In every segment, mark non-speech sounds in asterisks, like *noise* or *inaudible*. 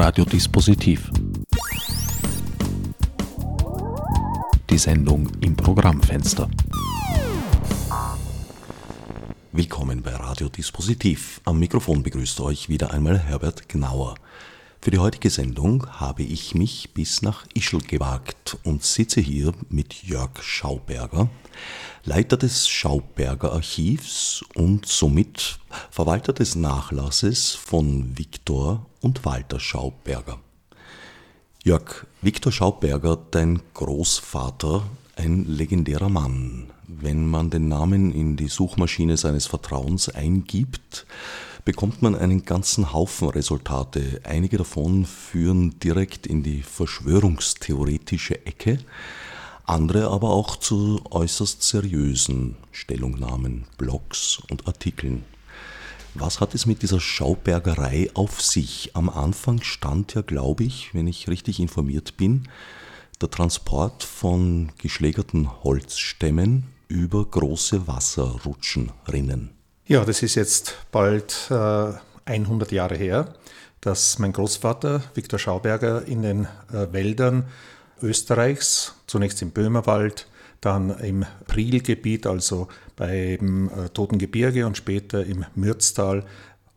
Radiodispositiv. Die Sendung im Programmfenster. Willkommen bei Radiodispositiv. Am Mikrofon begrüßt euch wieder einmal Herbert Gnauer. Für die heutige Sendung habe ich mich bis nach Ischl gewagt und sitze hier mit Jörg Schauberger, Leiter des Schauberger Archivs und somit Verwalter des Nachlasses von Viktor und Walter Schauberger. Jörg, Viktor Schauberger, dein Großvater, ein legendärer Mann. Wenn man den Namen in die Suchmaschine seines Vertrauens eingibt, bekommt man einen ganzen Haufen Resultate. Einige davon führen direkt in die verschwörungstheoretische Ecke, andere aber auch zu äußerst seriösen Stellungnahmen, Blogs und Artikeln. Was hat es mit dieser Schaubergerei auf sich? Am Anfang stand ja, glaube ich, wenn ich richtig informiert bin, der Transport von geschlägerten Holzstämmen über große Wasserrutschenrinnen. Ja, das ist jetzt bald äh, 100 Jahre her, dass mein Großvater Viktor Schauberger in den äh, Wäldern Österreichs, zunächst im Böhmerwald, dann im Prielgebiet, also beim äh, Toten Gebirge und später im Mürztal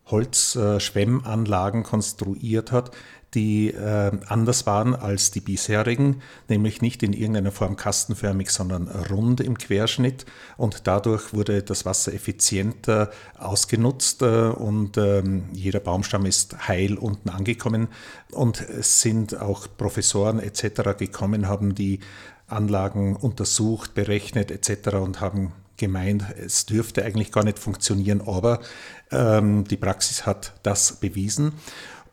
Holzschwemmanlagen konstruiert hat, die äh, anders waren als die bisherigen, nämlich nicht in irgendeiner Form kastenförmig, sondern rund im Querschnitt. Und dadurch wurde das Wasser effizienter ausgenutzt äh, und ähm, jeder Baumstamm ist heil unten angekommen. Und es sind auch Professoren etc. gekommen, haben die Anlagen untersucht, berechnet etc. und haben gemeint, es dürfte eigentlich gar nicht funktionieren, aber ähm, die Praxis hat das bewiesen.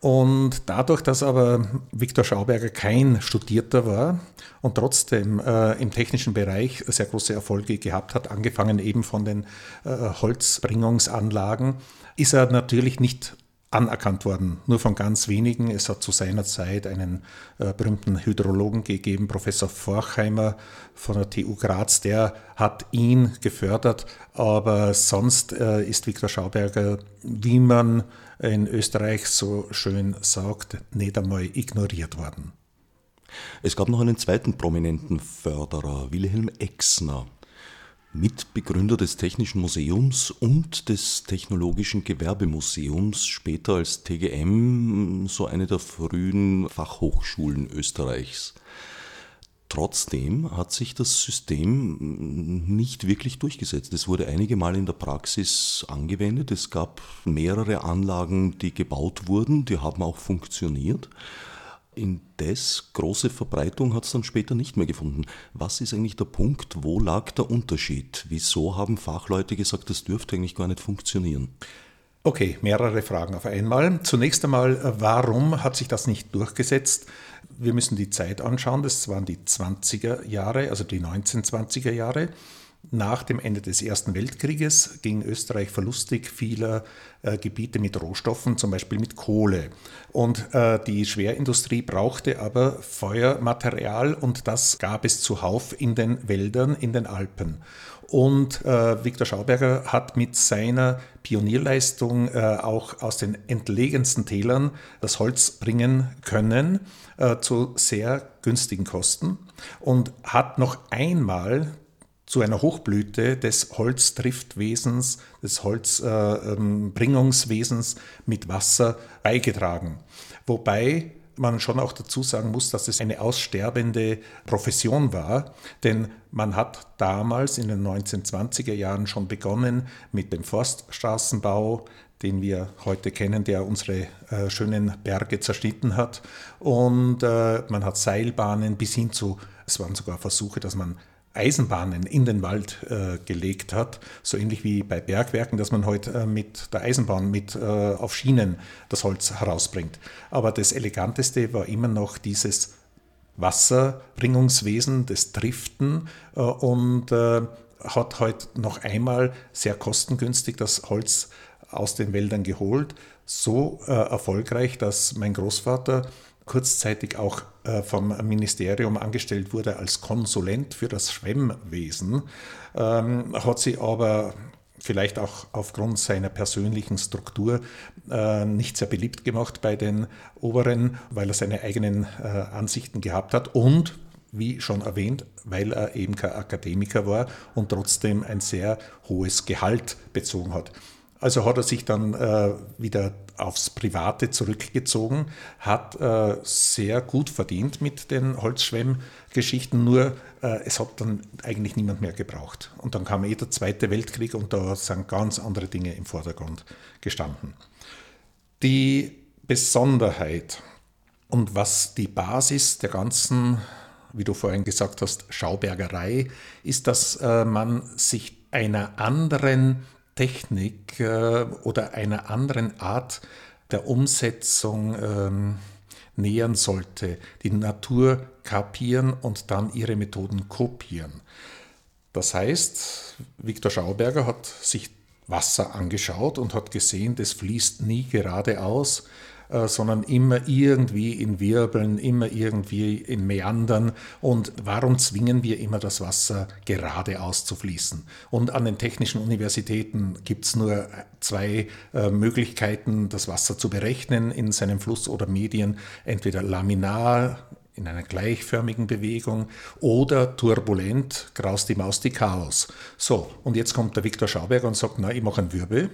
Und dadurch, dass aber Viktor Schauberger kein Studierter war und trotzdem äh, im technischen Bereich sehr große Erfolge gehabt hat, angefangen eben von den äh, Holzbringungsanlagen, ist er natürlich nicht anerkannt worden, nur von ganz wenigen. Es hat zu seiner Zeit einen äh, berühmten Hydrologen gegeben, Professor Forchheimer von der TU Graz, der hat ihn gefördert, aber sonst äh, ist Viktor Schauberger, wie man in Österreich so schön sagt, nicht einmal ignoriert worden. Es gab noch einen zweiten prominenten Förderer, Wilhelm Exner. Mitbegründer des Technischen Museums und des Technologischen Gewerbemuseums, später als TGM, so eine der frühen Fachhochschulen Österreichs. Trotzdem hat sich das System nicht wirklich durchgesetzt. Es wurde einige Mal in der Praxis angewendet. Es gab mehrere Anlagen, die gebaut wurden, die haben auch funktioniert. Indes große Verbreitung hat es dann später nicht mehr gefunden. Was ist eigentlich der Punkt? Wo lag der Unterschied? Wieso haben Fachleute gesagt, das dürfte eigentlich gar nicht funktionieren? Okay, mehrere Fragen auf einmal. Zunächst einmal, warum hat sich das nicht durchgesetzt? Wir müssen die Zeit anschauen. Das waren die 20er Jahre, also die 1920er Jahre. Nach dem Ende des Ersten Weltkrieges ging Österreich verlustig vieler äh, Gebiete mit Rohstoffen, zum Beispiel mit Kohle. Und äh, die Schwerindustrie brauchte aber Feuermaterial und das gab es zuhauf in den Wäldern, in den Alpen. Und äh, Viktor Schauberger hat mit seiner Pionierleistung äh, auch aus den entlegensten Tälern das Holz bringen können äh, zu sehr günstigen Kosten und hat noch einmal zu einer Hochblüte des Holztriftwesens, des Holzbringungswesens äh, mit Wasser beigetragen. Wobei man schon auch dazu sagen muss, dass es eine aussterbende Profession war, denn man hat damals in den 1920er Jahren schon begonnen mit dem Forststraßenbau, den wir heute kennen, der unsere äh, schönen Berge zerschnitten hat. Und äh, man hat Seilbahnen bis hin zu, es waren sogar Versuche, dass man Eisenbahnen in den Wald äh, gelegt hat, so ähnlich wie bei Bergwerken, dass man heute äh, mit der Eisenbahn mit äh, auf Schienen das Holz herausbringt. Aber das eleganteste war immer noch dieses Wasserbringungswesen, das Driften äh, und äh, hat heute noch einmal sehr kostengünstig das Holz aus den Wäldern geholt. So äh, erfolgreich, dass mein Großvater kurzzeitig auch äh, vom Ministerium angestellt wurde als Konsulent für das Schwemmwesen, ähm, hat sie aber vielleicht auch aufgrund seiner persönlichen Struktur äh, nicht sehr beliebt gemacht bei den Oberen, weil er seine eigenen äh, Ansichten gehabt hat und wie schon erwähnt, weil er eben kein Akademiker war und trotzdem ein sehr hohes Gehalt bezogen hat. Also hat er sich dann äh, wieder aufs Private zurückgezogen, hat äh, sehr gut verdient mit den Holzschwemmgeschichten, nur äh, es hat dann eigentlich niemand mehr gebraucht. Und dann kam eh der Zweite Weltkrieg und da sind ganz andere Dinge im Vordergrund gestanden. Die Besonderheit und was die Basis der ganzen, wie du vorhin gesagt hast, Schaubergerei ist, dass äh, man sich einer anderen Technik äh, oder einer anderen Art der Umsetzung ähm, nähern sollte, die Natur kapieren und dann ihre Methoden kopieren. Das heißt, Viktor Schauberger hat sich Wasser angeschaut und hat gesehen, das fließt nie geradeaus, äh, sondern immer irgendwie in Wirbeln, immer irgendwie in Meandern. Und warum zwingen wir immer das Wasser geradeaus zu fließen? Und an den technischen Universitäten gibt es nur zwei äh, Möglichkeiten, das Wasser zu berechnen in seinem Fluss oder Medien, entweder laminar, in einer gleichförmigen Bewegung oder turbulent, graus die Maus die Chaos. So, und jetzt kommt der Viktor Schauberger und sagt, na, ich mache einen Wirbel,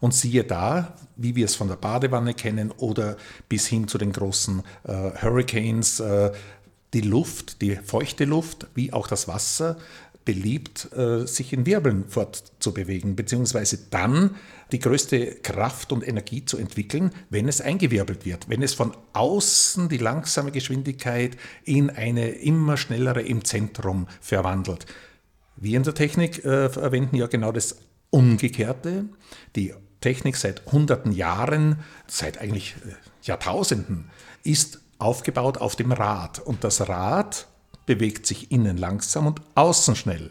und siehe da, wie wir es von der Badewanne kennen oder bis hin zu den großen äh, Hurricanes, äh, die Luft, die feuchte Luft, wie auch das Wasser, beliebt, äh, sich in Wirbeln fortzubewegen, beziehungsweise dann die größte Kraft und Energie zu entwickeln, wenn es eingewirbelt wird, wenn es von außen die langsame Geschwindigkeit in eine immer schnellere im Zentrum verwandelt. Wir in der Technik äh, verwenden ja genau das Umgekehrte. Die Technik seit hunderten Jahren, seit eigentlich äh, Jahrtausenden, ist aufgebaut auf dem Rad. Und das Rad bewegt sich innen langsam und außen schnell.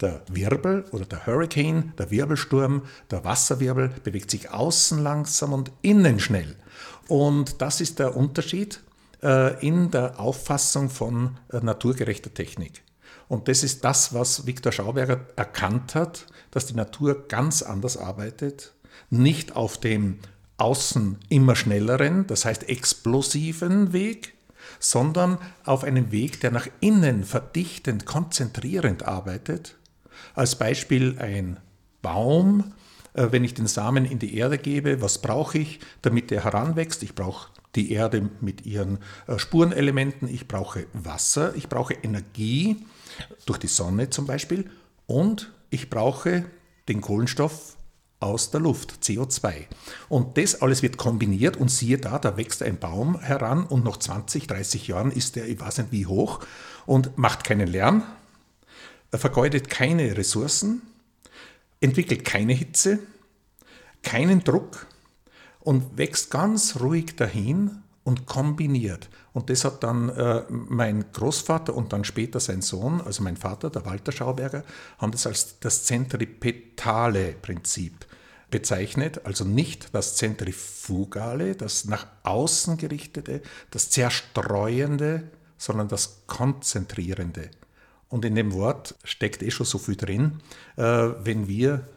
Der Wirbel oder der Hurricane, der Wirbelsturm, der Wasserwirbel bewegt sich außen langsam und innen schnell. Und das ist der Unterschied äh, in der Auffassung von äh, naturgerechter Technik. Und das ist das, was Viktor Schauberger erkannt hat, dass die Natur ganz anders arbeitet, nicht auf dem außen immer schnelleren, das heißt explosiven Weg, sondern auf einem Weg, der nach innen verdichtend, konzentrierend arbeitet. Als Beispiel ein Baum, äh, wenn ich den Samen in die Erde gebe, was brauche ich, damit er heranwächst? Ich brauche die Erde mit ihren äh, Spurenelementen, ich brauche Wasser, ich brauche Energie durch die Sonne zum Beispiel und ich brauche den Kohlenstoff aus der Luft, CO2. Und das alles wird kombiniert und siehe da, da wächst ein Baum heran und nach 20, 30 Jahren ist der, ich weiß nicht wie hoch und macht keinen Lärm, vergeudet keine Ressourcen, entwickelt keine Hitze, keinen Druck und wächst ganz ruhig dahin und kombiniert. Und das hat dann äh, mein Großvater und dann später sein Sohn, also mein Vater, der Walter Schauberger, haben das als das zentripetale Prinzip bezeichnet, also nicht das Zentrifugale, das nach außen gerichtete, das zerstreuende, sondern das konzentrierende. Und in dem Wort steckt eh schon so viel drin. Äh, wenn wir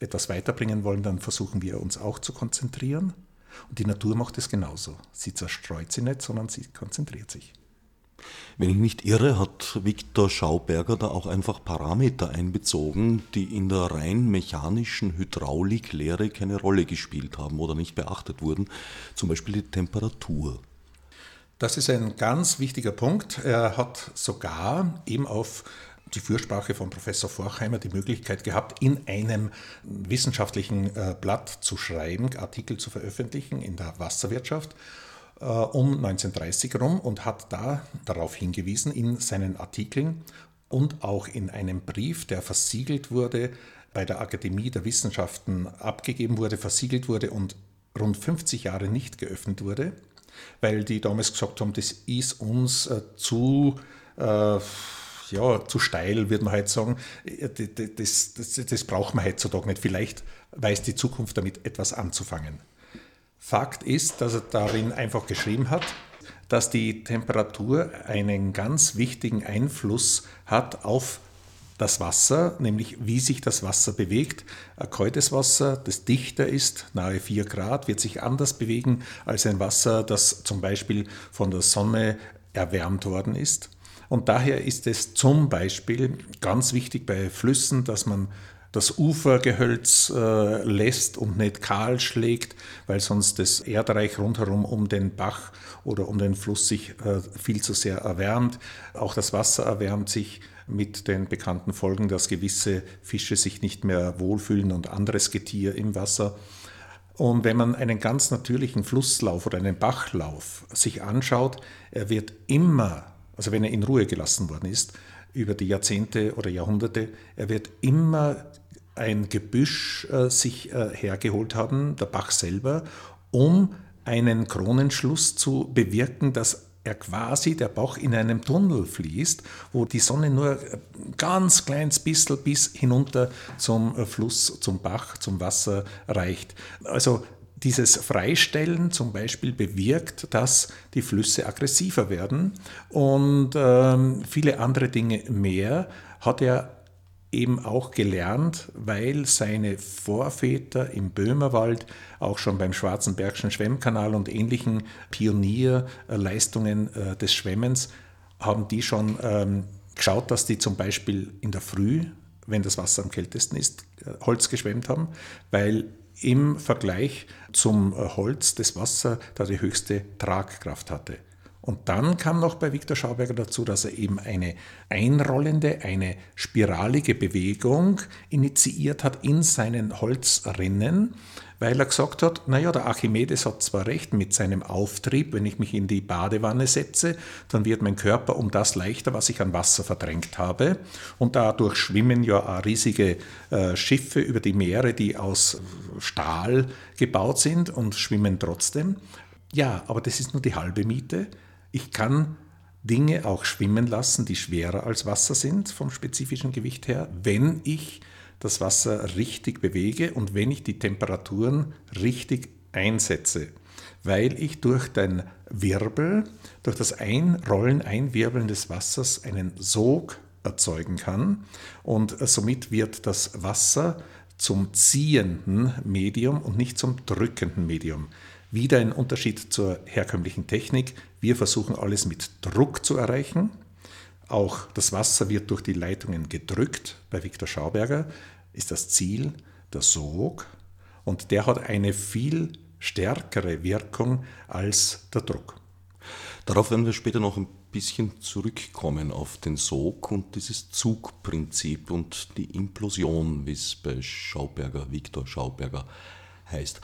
etwas weiterbringen wollen, dann versuchen wir uns auch zu konzentrieren und die Natur macht es genauso. Sie zerstreut sie nicht, sondern sie konzentriert sich. Wenn ich nicht irre, hat Viktor Schauberger da auch einfach Parameter einbezogen, die in der rein mechanischen Hydrauliklehre keine Rolle gespielt haben oder nicht beachtet wurden, zum Beispiel die Temperatur. Das ist ein ganz wichtiger Punkt. Er hat sogar eben auf die Fürsprache von Professor Forchheimer die Möglichkeit gehabt, in einem wissenschaftlichen äh, Blatt zu schreiben, Artikel zu veröffentlichen in der Wasserwirtschaft äh, um 1930 herum und hat da darauf hingewiesen in seinen Artikeln und auch in einem Brief, der versiegelt wurde, bei der Akademie der Wissenschaften abgegeben wurde, versiegelt wurde und rund 50 Jahre nicht geöffnet wurde, weil die damals gesagt haben, das ist uns äh, zu äh, ja, zu steil, würde man halt sagen. Das, das, das braucht man heutzutage nicht. Vielleicht weiß die Zukunft damit etwas anzufangen. Fakt ist, dass er darin einfach geschrieben hat, dass die Temperatur einen ganz wichtigen Einfluss hat auf das Wasser, nämlich wie sich das Wasser bewegt. Ein kaltes Wasser, das dichter ist, nahe 4 Grad, wird sich anders bewegen als ein Wasser, das zum Beispiel von der Sonne erwärmt worden ist. Und daher ist es zum Beispiel ganz wichtig bei Flüssen, dass man das Ufergehölz äh, lässt und nicht kahl schlägt, weil sonst das Erdreich rundherum um den Bach oder um den Fluss sich äh, viel zu sehr erwärmt. Auch das Wasser erwärmt sich mit den bekannten Folgen, dass gewisse Fische sich nicht mehr wohlfühlen und anderes Getier im Wasser. Und wenn man einen ganz natürlichen Flusslauf oder einen Bachlauf sich anschaut, er wird immer, also wenn er in Ruhe gelassen worden ist, über die Jahrzehnte oder Jahrhunderte, er wird immer ein Gebüsch äh, sich äh, hergeholt haben, der Bach selber, um einen Kronenschluss zu bewirken, dass er quasi der Bach in einem Tunnel fließt, wo die Sonne nur ganz kleines bisschen bis hinunter zum äh, Fluss, zum Bach, zum Wasser reicht. Also dieses Freistellen zum Beispiel bewirkt, dass die Flüsse aggressiver werden. Und ähm, viele andere Dinge mehr hat er eben auch gelernt, weil seine Vorväter im Böhmerwald auch schon beim Schwarzenbergschen Schwemmkanal und ähnlichen Pionierleistungen äh, des Schwemmens haben die schon ähm, geschaut, dass die zum Beispiel in der Früh, wenn das Wasser am kältesten ist, äh, Holz geschwemmt haben, weil im Vergleich zum äh, Holz das Wasser da die höchste Tragkraft hatte. Und dann kam noch bei Viktor Schauberger dazu, dass er eben eine einrollende, eine spiralige Bewegung initiiert hat in seinen Holzrinnen, weil er gesagt hat, naja, der Archimedes hat zwar recht mit seinem Auftrieb, wenn ich mich in die Badewanne setze, dann wird mein Körper um das leichter, was ich an Wasser verdrängt habe. Und dadurch schwimmen ja riesige äh, Schiffe über die Meere, die aus Stahl gebaut sind und schwimmen trotzdem. Ja, aber das ist nur die halbe Miete. Ich kann Dinge auch schwimmen lassen, die schwerer als Wasser sind vom spezifischen Gewicht her, wenn ich das Wasser richtig bewege und wenn ich die Temperaturen richtig einsetze, weil ich durch den Wirbel, durch das Einrollen, Einwirbeln des Wassers einen Sog erzeugen kann und somit wird das Wasser zum ziehenden Medium und nicht zum drückenden Medium. Wieder ein Unterschied zur herkömmlichen Technik. Wir versuchen alles mit Druck zu erreichen. Auch das Wasser wird durch die Leitungen gedrückt. Bei Viktor Schauberger ist das Ziel der Sog und der hat eine viel stärkere Wirkung als der Druck. Darauf werden wir später noch ein bisschen zurückkommen auf den Sog und dieses Zugprinzip und die Implosion, wie es bei Schauberger, Viktor Schauberger heißt.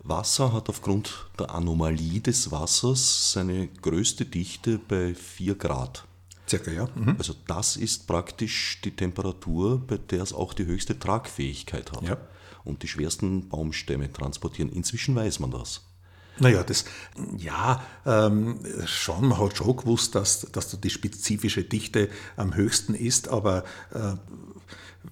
Wasser hat aufgrund der Anomalie des Wassers seine größte Dichte bei 4 Grad. Circa, ja. Mhm. Also das ist praktisch die Temperatur, bei der es auch die höchste Tragfähigkeit hat. Ja. Und die schwersten Baumstämme transportieren. Inzwischen weiß man das. Naja, das, ja, ähm, schon, man hat schon gewusst, dass, dass die spezifische Dichte am höchsten ist, aber äh,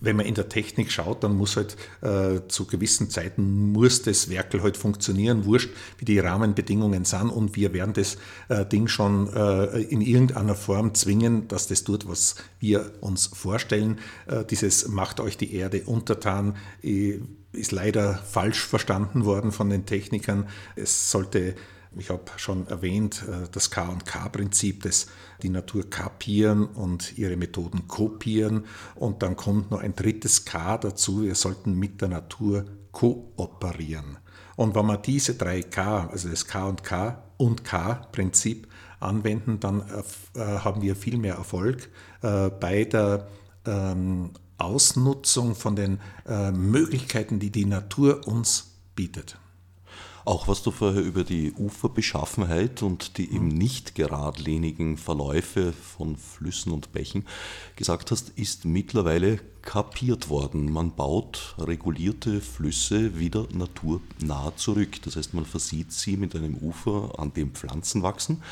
wenn man in der Technik schaut, dann muss halt äh, zu gewissen Zeiten muss das Werkel halt funktionieren, wurscht, wie die Rahmenbedingungen sind und wir werden das äh, Ding schon äh, in irgendeiner Form zwingen, dass das tut, was wir uns vorstellen. Äh, dieses macht euch die Erde untertan äh, ist leider falsch verstanden worden von den Technikern. Es sollte ich habe schon erwähnt, äh, das K&K-Prinzip, das die Natur kapieren und ihre Methoden kopieren. Und dann kommt noch ein drittes K dazu, wir sollten mit der Natur kooperieren. Und wenn wir diese drei K, also das K&K und K-Prinzip anwenden, dann äh, haben wir viel mehr Erfolg äh, bei der ähm, Ausnutzung von den Möglichkeiten, die die Natur uns bietet. Auch was du vorher über die Uferbeschaffenheit und die eben nicht geradlinigen Verläufe von Flüssen und Bächen gesagt hast, ist mittlerweile kapiert worden. Man baut regulierte Flüsse wieder naturnah zurück. Das heißt, man versieht sie mit einem Ufer, an dem Pflanzen wachsen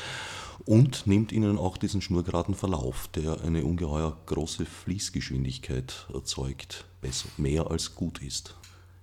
und nimmt ihnen auch diesen schnurgeraden Verlauf, der eine ungeheuer große Fließgeschwindigkeit erzeugt, besser, mehr als gut ist.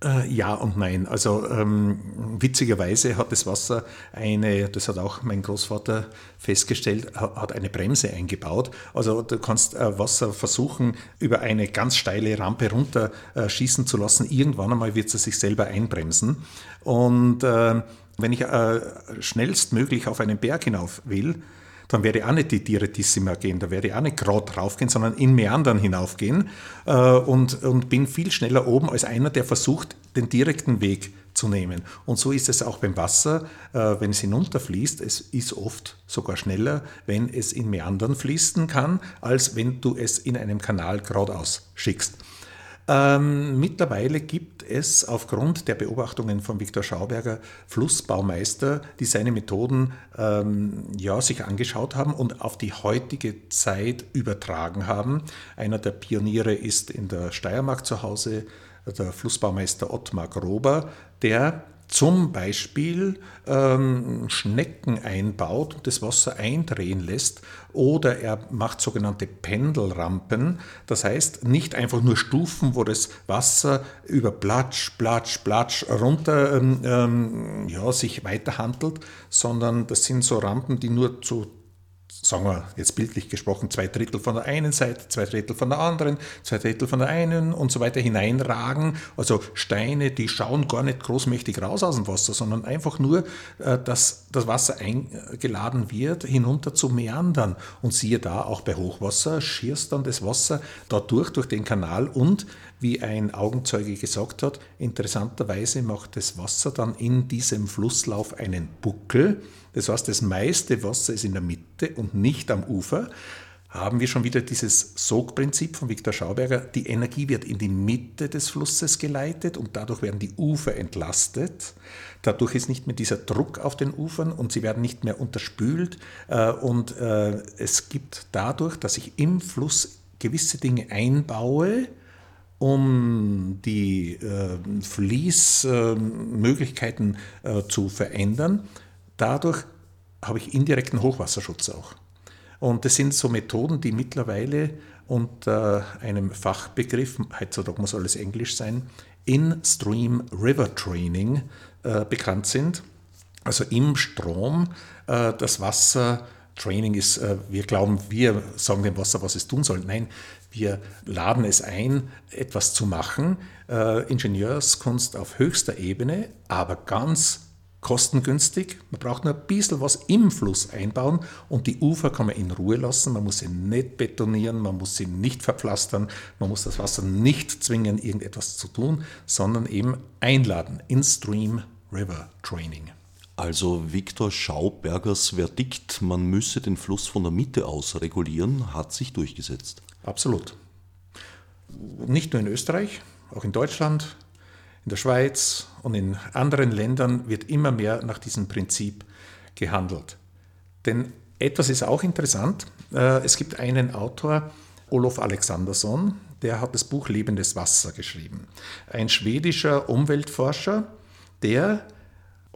Äh, ja und nein. Also ähm, witzigerweise hat das Wasser eine, das hat auch mein Großvater festgestellt, hat eine Bremse eingebaut. Also du kannst äh, Wasser versuchen, über eine ganz steile Rampe runter äh, schießen zu lassen. Irgendwann einmal wird es sich selber einbremsen. Und äh, wenn ich äh, schnellstmöglich auf einen Berg hinauf will, dann werde ich auch nicht die Direttissima gehen, da werde ich auch nicht gerade raufgehen, sondern in Meandern hinaufgehen äh, und, und bin viel schneller oben als einer, der versucht, den direkten Weg zu nehmen. Und so ist es auch beim Wasser, äh, wenn es hinunterfließt. Es ist oft sogar schneller, wenn es in Meandern fließen kann, als wenn du es in einem Kanal geradeaus schickst. Ähm, mittlerweile gibt es aufgrund der Beobachtungen von Viktor Schauberger Flussbaumeister, die seine Methoden ähm, ja, sich angeschaut haben und auf die heutige Zeit übertragen haben. Einer der Pioniere ist in der Steiermark zu Hause, der Flussbaumeister Ottmar Grober, der zum Beispiel ähm, Schnecken einbaut und das Wasser eindrehen lässt oder er macht sogenannte Pendelrampen, das heißt nicht einfach nur Stufen, wo das Wasser über Platsch, Platsch, Platsch runter ähm, ähm, ja, sich weiterhandelt, sondern das sind so Rampen, die nur zu sagen wir jetzt bildlich gesprochen, zwei Drittel von der einen Seite, zwei Drittel von der anderen, zwei Drittel von der einen und so weiter hineinragen. Also Steine, die schauen gar nicht großmächtig raus aus dem Wasser, sondern einfach nur, äh, dass das Wasser eingeladen wird, hinunter zu meandern. Und siehe da, auch bei Hochwasser schierst dann das Wasser dadurch, durch den Kanal und wie ein Augenzeuge gesagt hat, interessanterweise macht das Wasser dann in diesem Flusslauf einen Buckel. Das heißt, das meiste Wasser ist in der Mitte und nicht am Ufer. Haben wir schon wieder dieses Sogprinzip von Viktor Schauberger. Die Energie wird in die Mitte des Flusses geleitet und dadurch werden die Ufer entlastet. Dadurch ist nicht mehr dieser Druck auf den Ufern und sie werden nicht mehr unterspült. Äh, und äh, es gibt dadurch, dass ich im Fluss gewisse Dinge einbaue, um die äh, Fließmöglichkeiten zu verändern. Dadurch habe ich indirekten Hochwasserschutz auch. Und das sind so Methoden, die mittlerweile unter einem Fachbegriff, heutzutage muss alles Englisch sein, In-Stream River Training äh, bekannt sind. Also im Strom äh, das Wasser Training ist, äh, wir glauben, wir sagen dem Wasser, was es tun soll. Nein, wir laden es ein, etwas zu machen. Äh, Ingenieurskunst auf höchster Ebene, aber ganz kostengünstig. Man braucht nur ein bisschen was im Fluss einbauen und die Ufer kann man in Ruhe lassen. Man muss sie nicht betonieren, man muss sie nicht verpflastern, man muss das Wasser nicht zwingen, irgendetwas zu tun, sondern eben einladen in Stream River Training. Also Viktor Schaubergers Verdikt, man müsse den Fluss von der Mitte aus regulieren, hat sich durchgesetzt. Absolut. Nicht nur in Österreich, auch in Deutschland, in der Schweiz und in anderen Ländern wird immer mehr nach diesem Prinzip gehandelt. Denn etwas ist auch interessant. Äh, es gibt einen Autor, Olof Alexandersson, der hat das Buch Lebendes Wasser geschrieben. Ein schwedischer Umweltforscher, der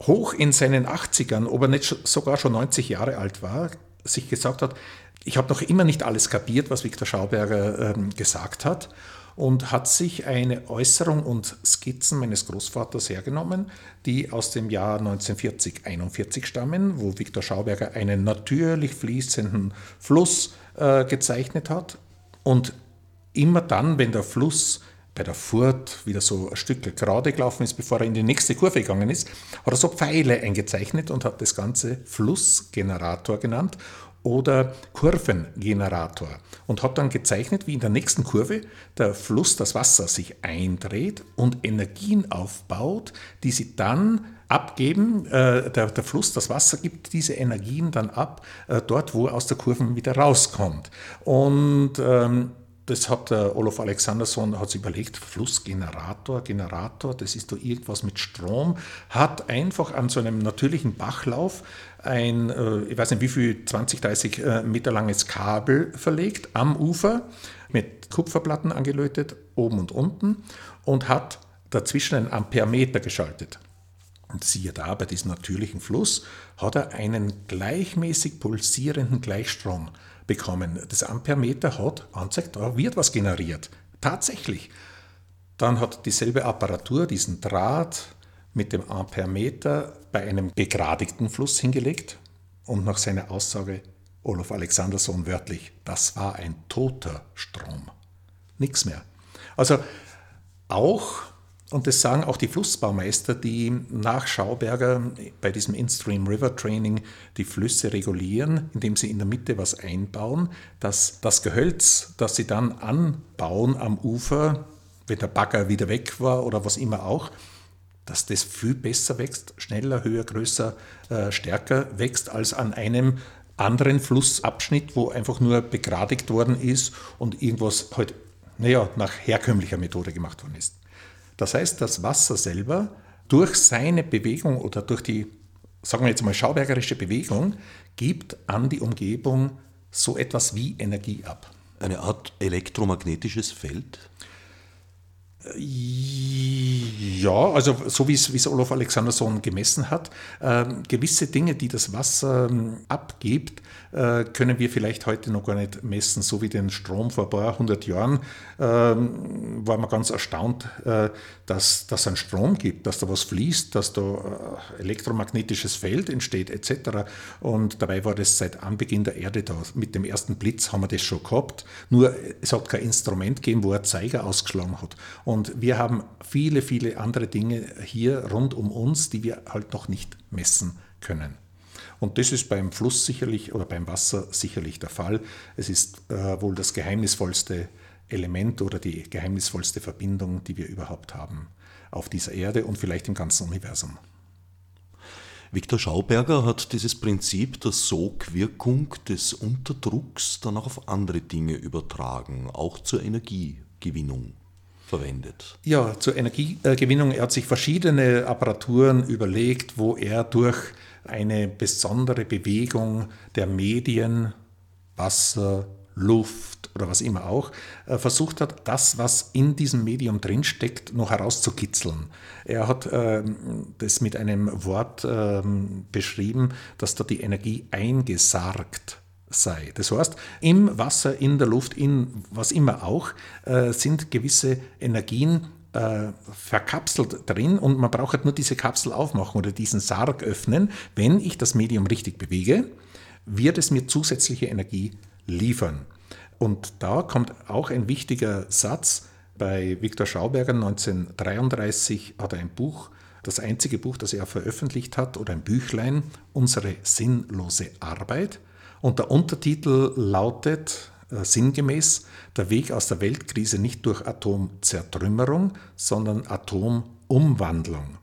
hoch in seinen 80ern, ob er nicht sogar schon 90 Jahre alt war, sich gesagt hat, ich habe noch immer nicht alles kapiert, was Viktor Schauberger ähm, gesagt hat und hat sich eine Äußerung und Skizzen meines Großvaters hergenommen, die aus dem Jahr 1940-41 stammen, wo Viktor Schauberger einen natürlich fließenden Fluss äh, gezeichnet hat. Und immer dann, wenn der Fluss bei der Furt wieder so ein Stück gerade gelaufen ist, bevor er in die nächste Kurve gegangen ist, hat er so Pfeile eingezeichnet und hat das Ganze Flussgenerator genannt oder Kurvengenerator und hat dann gezeichnet, wie in der nächsten Kurve der Fluss, das Wasser sich eindreht und Energien aufbaut, die sie dann abgeben. Äh, der, der, Fluss, das Wasser gibt diese Energien dann ab, äh, dort, wo er aus der Kurve wieder rauskommt. Und ähm, das hat der Olof Alexanderson hat sich überlegt, Flussgenerator, Generator, das ist doch irgendwas mit Strom, hat einfach an so einem natürlichen Bachlauf ein, äh, ich weiß nicht wie viel, 20, 30 äh, Meter langes Kabel verlegt am Ufer, mit Kupferplatten angelötet, oben und unten, und hat dazwischen einen Ampermeter geschaltet. Und siehe da, bei diesem natürlichen Fluss hat er einen gleichmäßig pulsierenden Gleichstrom bekommen. Das Ampermeter hat anzeigt, da wird was generiert. Tatsächlich. Dann hat dieselbe Apparatur diesen Draht mit dem Ampermeter bei einem begradigten Fluss hingelegt und nach seiner Aussage Olaf Alexanderson wörtlich, das war ein toter Strom. Nichts mehr. Also auch, und das sagen auch die Flussbaumeister, die nach Schauberger bei diesem In-Stream River Training die Flüsse regulieren, indem sie in der Mitte was einbauen, dass das Gehölz, das sie dann anbauen am Ufer, wenn der Bagger wieder weg war oder was immer auch, dass das viel besser wächst, schneller, höher, größer, äh, stärker wächst als an einem anderen Flussabschnitt, wo einfach nur begradigt worden ist und irgendwas halt, naja, nach herkömmlicher Methode gemacht worden ist. Das heißt, das Wasser selber durch seine Bewegung oder durch die, sagen wir jetzt mal, schaubergerische Bewegung, gibt an die Umgebung so etwas wie Energie ab. Eine Art elektromagnetisches Feld? Ja, also so wie es, Olaf Alexanderson gemessen hat, äh, gewisse Dinge, die das Wasser äh, abgibt, äh, können wir vielleicht heute noch gar nicht messen, so wie den Strom vor ein paar hundert Jahren ähm, war man ganz erstaunt, äh, dass es einen Strom gibt, dass da was fließt, dass da äh, elektromagnetisches Feld entsteht etc. Und dabei war das seit Anbeginn der Erde da. Mit dem ersten Blitz haben wir das schon gehabt, nur es hat kein Instrument gegeben, wo er Zeiger ausgeschlagen hat. Und wir haben viele, viele andere Dinge hier rund um uns, die wir halt noch nicht messen können. Und das ist beim Fluss sicherlich oder beim Wasser sicherlich der Fall. Es ist äh, wohl das geheimnisvollste Element oder die geheimnisvollste Verbindung, die wir überhaupt haben auf dieser Erde und vielleicht im ganzen Universum. Viktor Schauberger hat dieses Prinzip der Sogwirkung des Unterdrucks dann auch auf andere Dinge übertragen, auch zur Energiegewinnung verwendet. Ja, zur Energiegewinnung. Er hat sich verschiedene Apparaturen überlegt, wo er durch eine besondere Bewegung der Medien, Wasser, Luft oder was immer auch, äh, versucht hat, das, was in diesem Medium drinsteckt, noch herauszukitzeln. Er hat ähm, das mit einem Wort ähm, beschrieben, dass da die Energie eingesargt sei. Das heißt, im Wasser, in der Luft, in was immer auch, äh, sind gewisse Energien äh, verkapselt drin und man braucht halt nur diese Kapsel aufmachen oder diesen Sarg öffnen. Wenn ich das Medium richtig bewege, wird es mir zusätzliche Energie liefern. Und da kommt auch ein wichtiger Satz. Bei Viktor Schauberger 1933 hat er ein Buch, das einzige Buch, das er veröffentlicht hat, oder ein Büchlein, Unsere sinnlose Arbeit. Und der Untertitel lautet sinngemäß der Weg aus der Weltkrise nicht durch Atomzertrümmerung, sondern Atomumwandlung.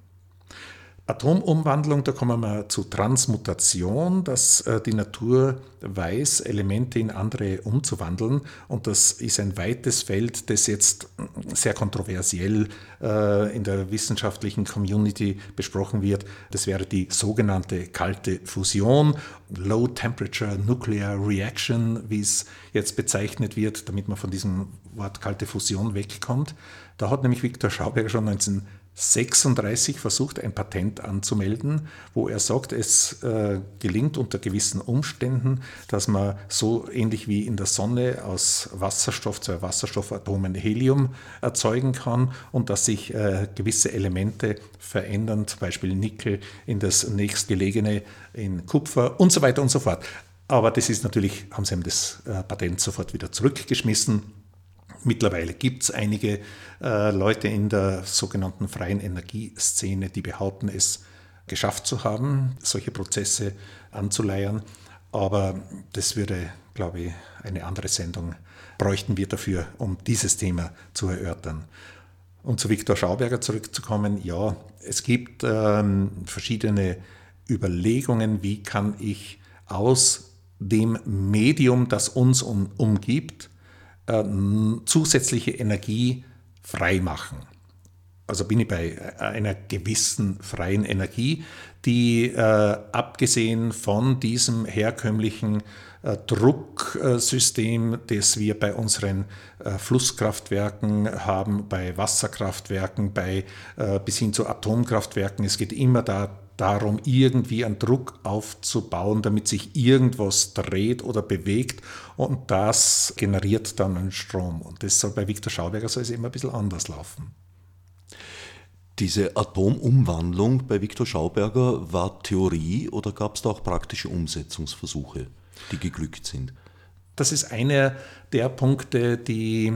Atomumwandlung, da kommen wir zu Transmutation, dass äh, die Natur weiß, Elemente in andere umzuwandeln. Und das ist ein weites Feld, das jetzt sehr kontroversiell äh, in der wissenschaftlichen Community besprochen wird. Das wäre die sogenannte kalte Fusion, Low Temperature Nuclear Reaction, wie es jetzt bezeichnet wird, damit man von diesem Wort kalte Fusion wegkommt. Da hat nämlich Viktor Schauberger schon 19 36 versucht, ein Patent anzumelden, wo er sagt, es äh, gelingt unter gewissen Umständen, dass man so ähnlich wie in der Sonne aus Wasserstoff, zwei Wasserstoffatomen Helium erzeugen kann und dass sich äh, gewisse Elemente verändern, zum Beispiel Nickel in das nächstgelegene in Kupfer und so weiter und so fort. Aber das ist natürlich, haben sie ihm das äh, Patent sofort wieder zurückgeschmissen Mittlerweile gibt es einige äh, Leute in der sogenannten freien Energieszene, die behaupten, es geschafft zu haben, solche Prozesse anzuleiern. Aber das würde, glaube ich, eine andere Sendung bräuchten wir dafür, um dieses Thema zu erörtern. Um zu Viktor Schauberger zurückzukommen, ja, es gibt ähm, verschiedene Überlegungen, wie kann ich aus dem Medium, das uns um, umgibt, äh, zusätzliche Energie freimachen. Also bin ich bei einer gewissen freien Energie, die äh, abgesehen von diesem herkömmlichen äh, Drucksystem, das wir bei unseren äh, Flusskraftwerken haben, bei Wasserkraftwerken, bei, äh, bis hin zu Atomkraftwerken. Es geht immer da, darum, irgendwie einen Druck aufzubauen, damit sich irgendwas dreht oder bewegt und das generiert dann einen Strom. Und das soll bei Viktor Schauberger soll es immer ein bisschen anders laufen. Diese Atomumwandlung bei Viktor Schauberger war Theorie oder gab es da auch praktische Umsetzungsversuche, die geglückt sind? Das ist einer der Punkte, die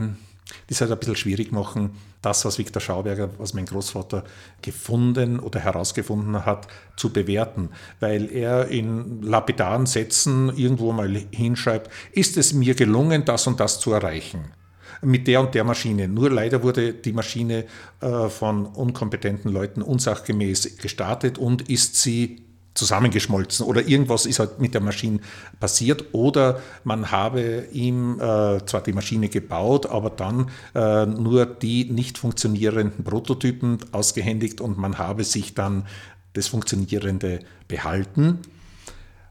es halt ein bisschen schwierig machen, das, was Viktor Schauberger, was mein Großvater gefunden oder herausgefunden hat, zu bewerten, weil er in lapidaren Sätzen irgendwo mal hinschreibt, ist es mir gelungen, das und das zu erreichen mit der und der Maschine. Nur leider wurde die Maschine äh, von unkompetenten Leuten unsachgemäß gestartet und ist sie zusammengeschmolzen oder irgendwas ist halt mit der Maschine passiert oder man habe ihm äh, zwar die Maschine gebaut, aber dann äh, nur die nicht funktionierenden Prototypen ausgehändigt und man habe sich dann das Funktionierende behalten.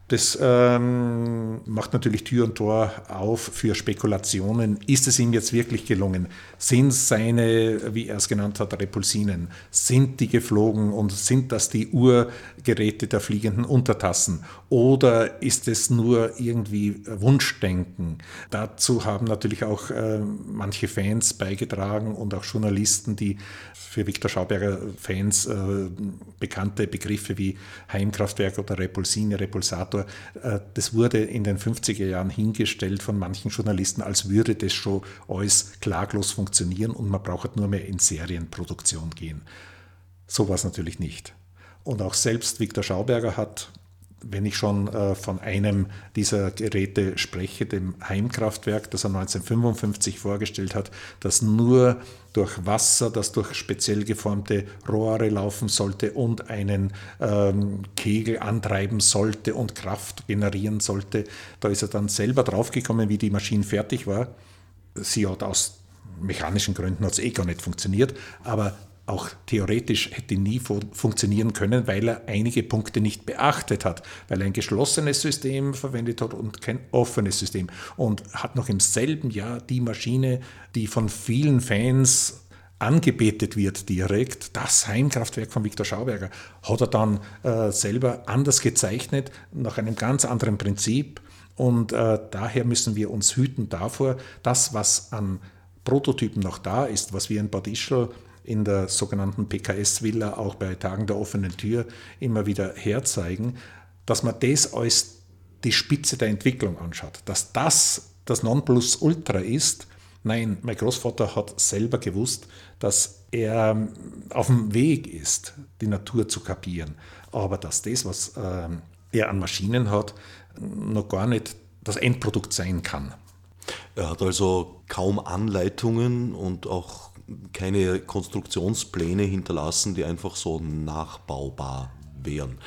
Das ähm, macht natürlich Tür und Tor auf für Spekulationen. Ist es ihm jetzt wirklich gelungen? Sind seine, wie er es genannt hat, Repulsinen, sind die geflogen und sind das die Urgeräte der fliegenden Untertassen? Oder ist es nur irgendwie Wunschdenken? Dazu haben natürlich auch äh, manche Fans beigetragen und auch Journalisten, die für Viktor Schauberger Fans äh, bekannte Begriffe wie Heimkraftwerk oder Repulsine, Repulsator. Äh, das wurde in den 50er Jahren hingestellt von manchen Journalisten, als würde das schon alles klaglos funktionieren und man braucht nur mehr in Serienproduktion gehen. So war es natürlich nicht. Und auch selbst Viktor Schauberger hat wenn ich schon äh, von einem dieser Geräte spreche, dem Heimkraftwerk, das er 1955 vorgestellt hat, das nur durch Wasser, das durch speziell geformte Rohre laufen sollte und einen ähm, Kegel antreiben sollte und Kraft generieren sollte. Da ist er dann selber draufgekommen, wie die Maschine fertig war. Sie hat aus mechanischen Gründen hat es eh gar nicht funktioniert, aber auch theoretisch hätte nie funktionieren können, weil er einige Punkte nicht beachtet hat, weil er ein geschlossenes System verwendet hat und kein offenes System. Und hat noch im selben Jahr die Maschine, die von vielen Fans angebetet wird direkt, das Heimkraftwerk von Viktor Schauberger, hat er dann äh, selber anders gezeichnet, nach einem ganz anderen Prinzip. Und äh, daher müssen wir uns hüten davor, das, was an Prototypen noch da ist, was wir in Bad Ischl in der sogenannten PKS-Villa auch bei Tagen der offenen Tür immer wieder herzeigen, dass man das als die Spitze der Entwicklung anschaut, dass das das Nonplusultra ist. Nein, mein Großvater hat selber gewusst, dass er auf dem Weg ist, die Natur zu kapieren, aber dass das, was ähm, er an Maschinen hat, noch gar nicht das Endprodukt sein kann. Er hat also kaum Anleitungen und auch keine Konstruktionspläne hinterlassen, die einfach so nachbaubar wären.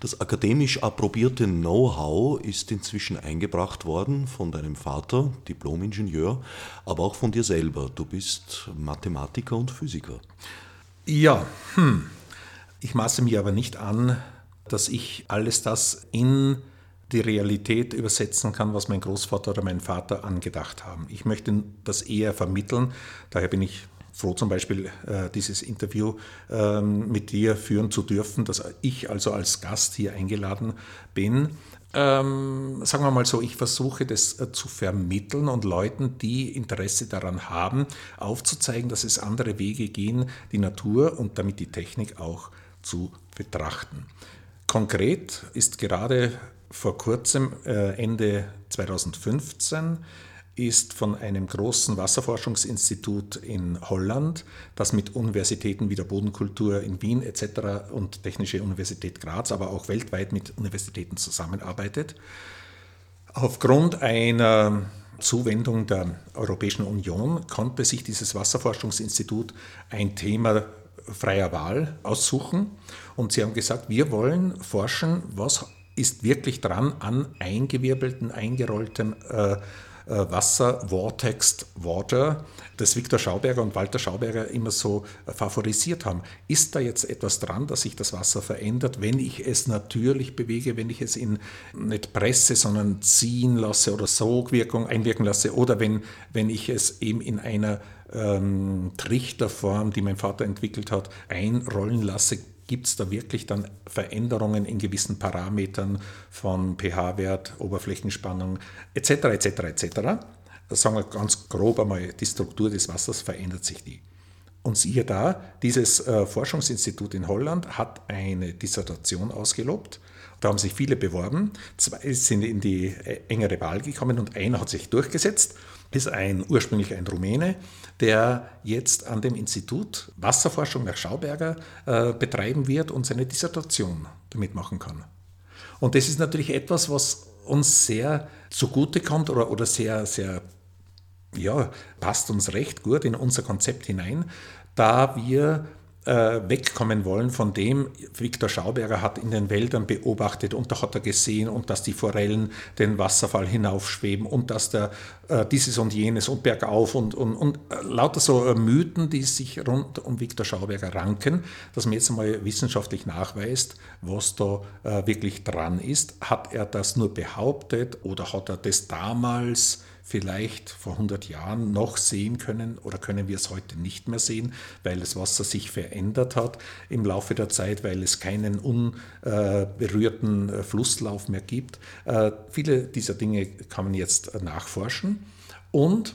Das akademisch approbierte Know-how ist inzwischen eingebracht worden von deinem Vater, Diplomingenieur, aber auch von dir selber. Du bist Mathematiker und Physiker. Ja, hm. ich maße mir aber nicht an, dass ich alles das in die Realität übersetzen kann, was mein Großvater oder mein Vater angedacht haben. Ich möchte das eher vermitteln. Daher bin ich froh, zum Beispiel äh, dieses Interview ähm, mit dir führen zu dürfen, dass ich also als Gast hier eingeladen bin. Ähm, sagen wir mal so, ich versuche das äh, zu vermitteln und Leuten, die Interesse daran haben, aufzuzeigen, dass es andere Wege gehen, die Natur und damit die Technik auch zu betrachten. Konkret ist gerade vor kurzem, äh, Ende 2015, ist von einem großen Wasserforschungsinstitut in Holland, das mit Universitäten wie der Bodenkultur in Wien etc. und Technische Universität Graz, aber auch weltweit mit Universitäten zusammenarbeitet. Aufgrund einer Zuwendung der Europäischen Union konnte sich dieses Wasserforschungsinstitut ein Thema freier Wahl aussuchen und sie haben gesagt, wir wollen forschen, was ist wirklich dran an eingewirbelten, eingerolltem äh, äh, Wasser, Vortex, Water, das Viktor Schauberger und Walter Schauberger immer so äh, favorisiert haben. Ist da jetzt etwas dran, dass sich das Wasser verändert, wenn ich es natürlich bewege, wenn ich es in nicht presse, sondern ziehen lasse oder Sogwirkung einwirken lasse oder wenn, wenn ich es eben in einer ähm, Trichterform, die mein Vater entwickelt hat, einrollen lasse, gibt es da wirklich dann Veränderungen in gewissen Parametern von pH-Wert, Oberflächenspannung etc. etc. etc. Sagen wir ganz grob einmal, die Struktur des Wassers verändert sich die. Und siehe da, dieses äh, Forschungsinstitut in Holland hat eine Dissertation ausgelobt. Da haben sich viele beworben. Zwei sind in die äh, engere Wahl gekommen und einer hat sich durchgesetzt. Ist ein ursprünglich ein Rumäne, der jetzt an dem Institut Wasserforschung nach Schauberger äh, betreiben wird und seine Dissertation damit machen kann. Und das ist natürlich etwas, was uns sehr zugutekommt oder, oder sehr, sehr ja, passt uns recht gut in unser Konzept hinein, da wir wegkommen wollen von dem, Viktor Schauberger hat in den Wäldern beobachtet und da hat er gesehen und dass die Forellen den Wasserfall hinaufschweben und dass der äh, dieses und jenes und bergauf und, und, und äh, lauter so äh, Mythen, die sich rund um Viktor Schauberger ranken, dass man jetzt einmal wissenschaftlich nachweist, was da äh, wirklich dran ist. Hat er das nur behauptet oder hat er das damals vielleicht vor 100 Jahren noch sehen können oder können wir es heute nicht mehr sehen, weil das Wasser sich verändert hat im Laufe der Zeit, weil es keinen unberührten äh, Flusslauf mehr gibt. Äh, viele dieser Dinge kann man jetzt nachforschen und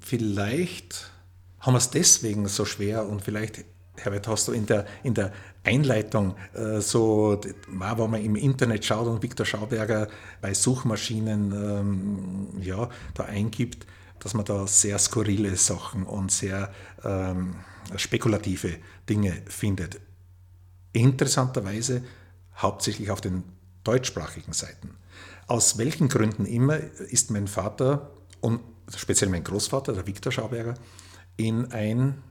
vielleicht haben wir es deswegen so schwer und vielleicht Herbert, hast du in der, in der Einleitung äh, so, wenn man im Internet schaut und Viktor Schauberger bei Suchmaschinen ähm, ja, da eingibt, dass man da sehr skurrile Sachen und sehr ähm, spekulative Dinge findet. Interessanterweise hauptsächlich auf den deutschsprachigen Seiten. Aus welchen Gründen immer ist mein Vater und speziell mein Großvater, der Viktor Schauberger, in ein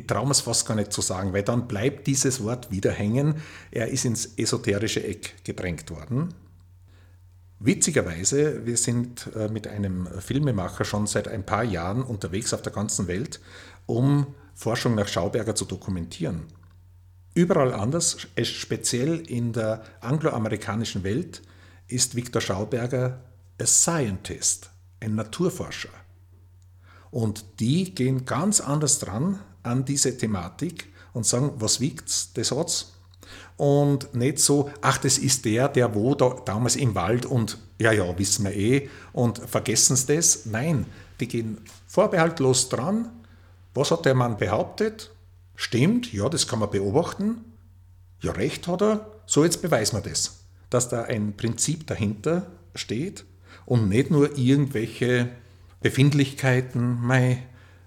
ich traue mir es fast gar nicht zu sagen, weil dann bleibt dieses Wort wieder hängen. Er ist ins esoterische Eck gedrängt worden. Witzigerweise, wir sind äh, mit einem Filmemacher schon seit ein paar Jahren unterwegs auf der ganzen Welt, um Forschung nach Schauberger zu dokumentieren. Überall anders, speziell in der angloamerikanischen Welt, ist Viktor Schauberger a Scientist, ein Naturforscher. Und die gehen ganz anders dran an diese Thematik und sagen, was wiegt das hat's? Und nicht so, ach, das ist der, der wo da, damals im Wald und ja, ja, wissen wir eh und vergessen sie das. Nein, die gehen vorbehaltlos dran. Was hat der Mann behauptet? Stimmt, ja, das kann man beobachten. Ja, recht hat er. So, jetzt beweisen wir das. Dass da ein Prinzip dahinter steht und nicht nur irgendwelche Befindlichkeiten, mei,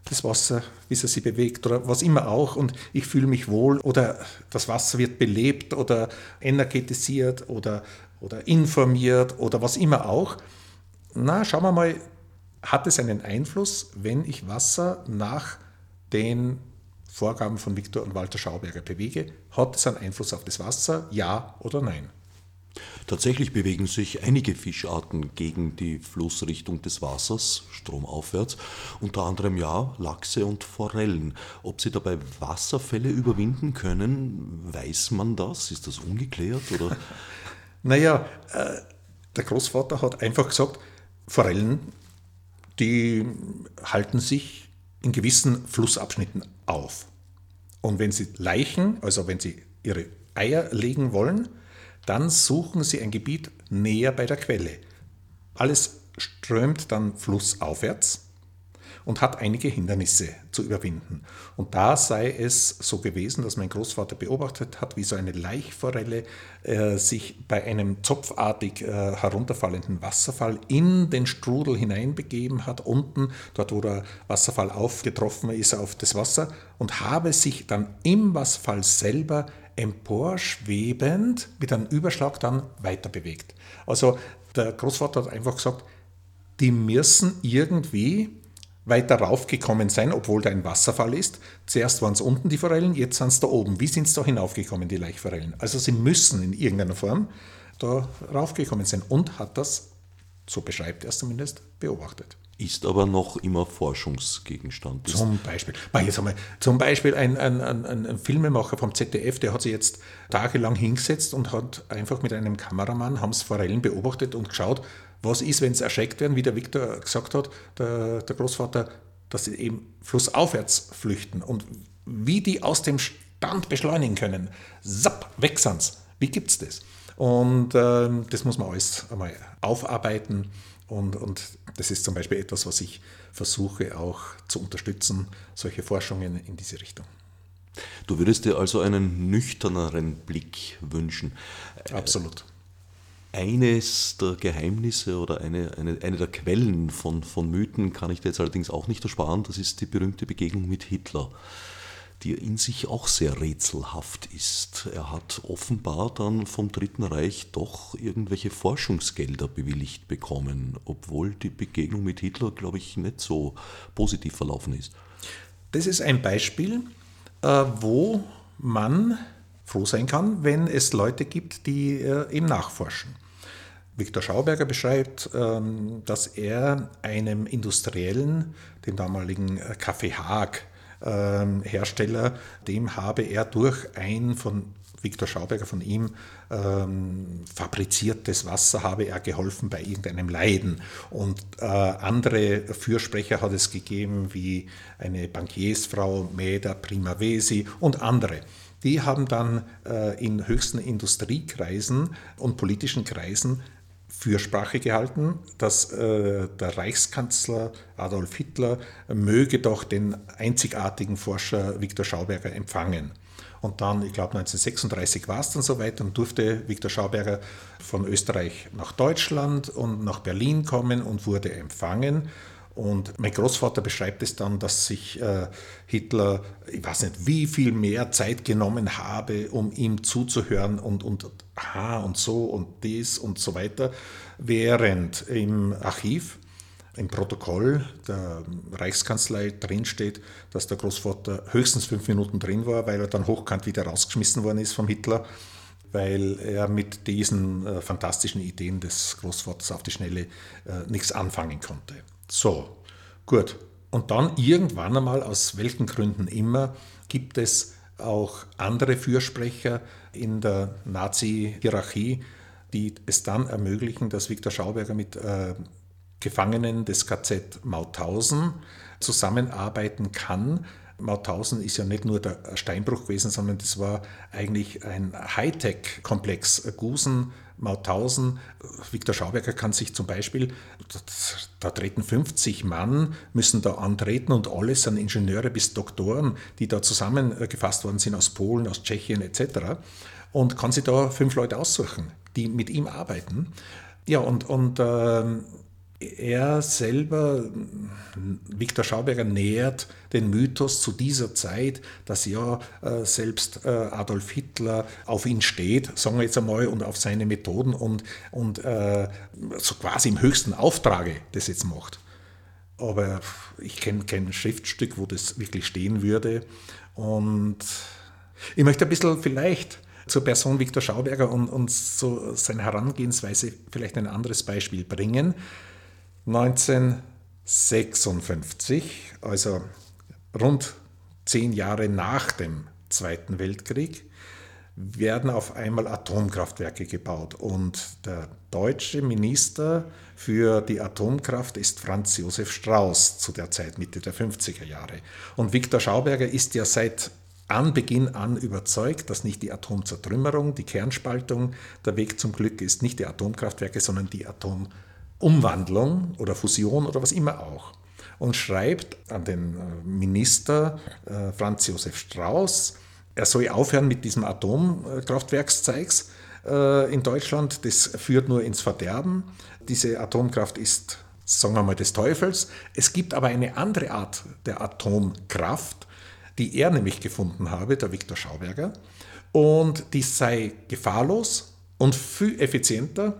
das Wasser, wie es sich bewegt oder was immer auch und ich fühle mich wohl oder das Wasser wird belebt oder energetisiert oder, oder informiert oder was immer auch. Na, schauen wir mal, hat es einen Einfluss, wenn ich Wasser nach den Vorgaben von Viktor und Walter Schauberger bewege? Hat es einen Einfluss auf das Wasser? Ja oder nein? Tatsächlich bewegen sich einige Fischarten gegen die Flussrichtung des Wassers, stromaufwärts, unter anderem ja Lachse und Forellen. Ob sie dabei Wasserfälle überwinden können, weiß man das? Ist das ungeklärt? Oder? *laughs* naja, äh, der Großvater hat einfach gesagt, Forellen, die halten sich in gewissen Flussabschnitten auf. Und wenn sie Leichen, also wenn sie ihre Eier legen wollen, dann suchen Sie ein Gebiet näher bei der Quelle. Alles strömt dann flussaufwärts und hat einige Hindernisse zu überwinden. Und da sei es so gewesen, dass mein Großvater beobachtet hat, wie so eine Laichforelle äh, sich bei einem zopfartig äh, herunterfallenden Wasserfall in den Strudel hineinbegeben hat, unten, dort wo der Wasserfall aufgetroffen ist auf das Wasser, und habe sich dann im Wasserfall selber emporschwebend mit einem Überschlag dann weiter bewegt. Also der Großvater hat einfach gesagt, die müssen irgendwie weiter raufgekommen sein, obwohl da ein Wasserfall ist. Zuerst waren es unten die Forellen, jetzt sind es da oben. Wie sind es da hinaufgekommen, die Laichforellen? Also sie müssen in irgendeiner Form da raufgekommen sein und hat das, so beschreibt er es zumindest, beobachtet. Ist aber noch immer Forschungsgegenstand. Zum Beispiel. Jetzt wir, zum Beispiel ein, ein, ein, ein, Filmemacher vom ZDF, der hat sich jetzt tagelang hingesetzt und hat einfach mit einem Kameramann, haben Forellen beobachtet und geschaut, was ist, wenn sie erschreckt werden, wie der Viktor gesagt hat, der, der Großvater, dass sie eben flussaufwärts flüchten und wie die aus dem Stand beschleunigen können. Zapp, weg sind's. Wie gibt es das? Und äh, das muss man alles einmal aufarbeiten Und, und das ist zum Beispiel etwas, was ich versuche auch zu unterstützen, solche Forschungen in diese Richtung. Du würdest dir also einen nüchterneren Blick wünschen. Absolut. Eines der Geheimnisse oder eine, eine, eine der Quellen von, von Mythen kann ich dir jetzt allerdings auch nicht ersparen, das ist die berühmte Begegnung mit Hitler, die in sich auch sehr rätselhaft ist. Er hat offenbar dann vom Dritten Reich doch irgendwelche Forschungsgelder bewilligt bekommen, obwohl die Begegnung mit Hitler, glaube ich, nicht so positiv verlaufen ist. Das ist ein Beispiel, äh, wo man froh sein kann, wenn es Leute gibt, die äh, ihm nachforschen. Viktor Schauberger beschreibt, ähm, dass er einem Industriellen, dem damaligen äh, Kaffee Haag, ähm, Hersteller, dem habe er durch ein von Viktor Schauberger von ihm ähm, fabriziertes Wasser habe er geholfen bei irgendeinem Leiden. Und äh, andere Fürsprecher hat es gegeben, wie eine Bankiersfrau, Meda Primavesi und andere. Die haben dann äh, in höchsten Industriekreisen und politischen Kreisen Fürsprache gehalten, dass äh, der Reichskanzler Adolf Hitler möge doch den einzigartigen Forscher Viktor Schauberger empfangen. Und dann, ich glaube 1936 war es dann soweit, dann durfte Viktor Schauberger von Österreich nach Deutschland und nach Berlin kommen und wurde empfangen. Und mein Großvater beschreibt es dann, dass sich äh, Hitler, ich weiß nicht, wie viel mehr Zeit genommen habe, um ihm zuzuhören und, und aha und so und dies und so weiter, während im Archiv, im Protokoll der Reichskanzlei drinsteht, dass der Großvater höchstens fünf Minuten drin war, weil er dann hochkant wieder rausgeschmissen worden ist vom Hitler weil er mit diesen äh, fantastischen Ideen des Großvaters auf die Schnelle äh, nichts anfangen konnte. So, gut. Und dann irgendwann einmal, aus welchen Gründen immer, gibt es auch andere Fürsprecher in der Nazi-Hierarchie, die es dann ermöglichen, dass Viktor Schauberger mit äh, Gefangenen des KZ Mauthausen zusammenarbeiten kann. Mauthausen ist ja nicht nur der Steinbruch gewesen, sondern das war eigentlich ein Hightech-Komplex. Gusen, Mauthausen. Viktor Schauberger kann sich zum Beispiel, da treten 50 Mann, müssen da antreten und alle sind Ingenieure bis Doktoren, die da zusammengefasst worden sind aus Polen, aus Tschechien etc. Und kann sich da fünf Leute aussuchen, die mit ihm arbeiten. Ja, und, und äh, er selber, Viktor Schauberger, nähert den Mythos zu dieser Zeit, dass ja äh, selbst äh, Adolf Hitler auf ihn steht, sagen wir jetzt einmal, und auf seine Methoden und, und äh, so quasi im höchsten Auftrage das jetzt macht. Aber ich kenne kein Schriftstück, wo das wirklich stehen würde. Und ich möchte ein bisschen vielleicht zur Person Viktor Schauberger und, und so seine Herangehensweise vielleicht ein anderes Beispiel bringen. 1956, also rund zehn Jahre nach dem Zweiten Weltkrieg, werden auf einmal Atomkraftwerke gebaut. Und der deutsche Minister für die Atomkraft ist Franz Josef Strauß zu der Zeit, Mitte der 50er Jahre. Und Viktor Schauberger ist ja seit Anbeginn an überzeugt, dass nicht die Atomzertrümmerung, die Kernspaltung der Weg zum Glück ist, nicht die Atomkraftwerke, sondern die Atomkraftwerke. Umwandlung oder Fusion oder was immer auch. Und schreibt an den äh, Minister äh, Franz Josef Strauß, er soll aufhören mit diesem Atomkraftwerkszeugs äh, in Deutschland. Das führt nur ins Verderben. Diese Atomkraft ist, sagen wir mal, des Teufels. Es gibt aber eine andere Art der Atomkraft, die er nämlich gefunden habe, der Viktor Schauberger. Und die sei gefahrlos und viel effizienter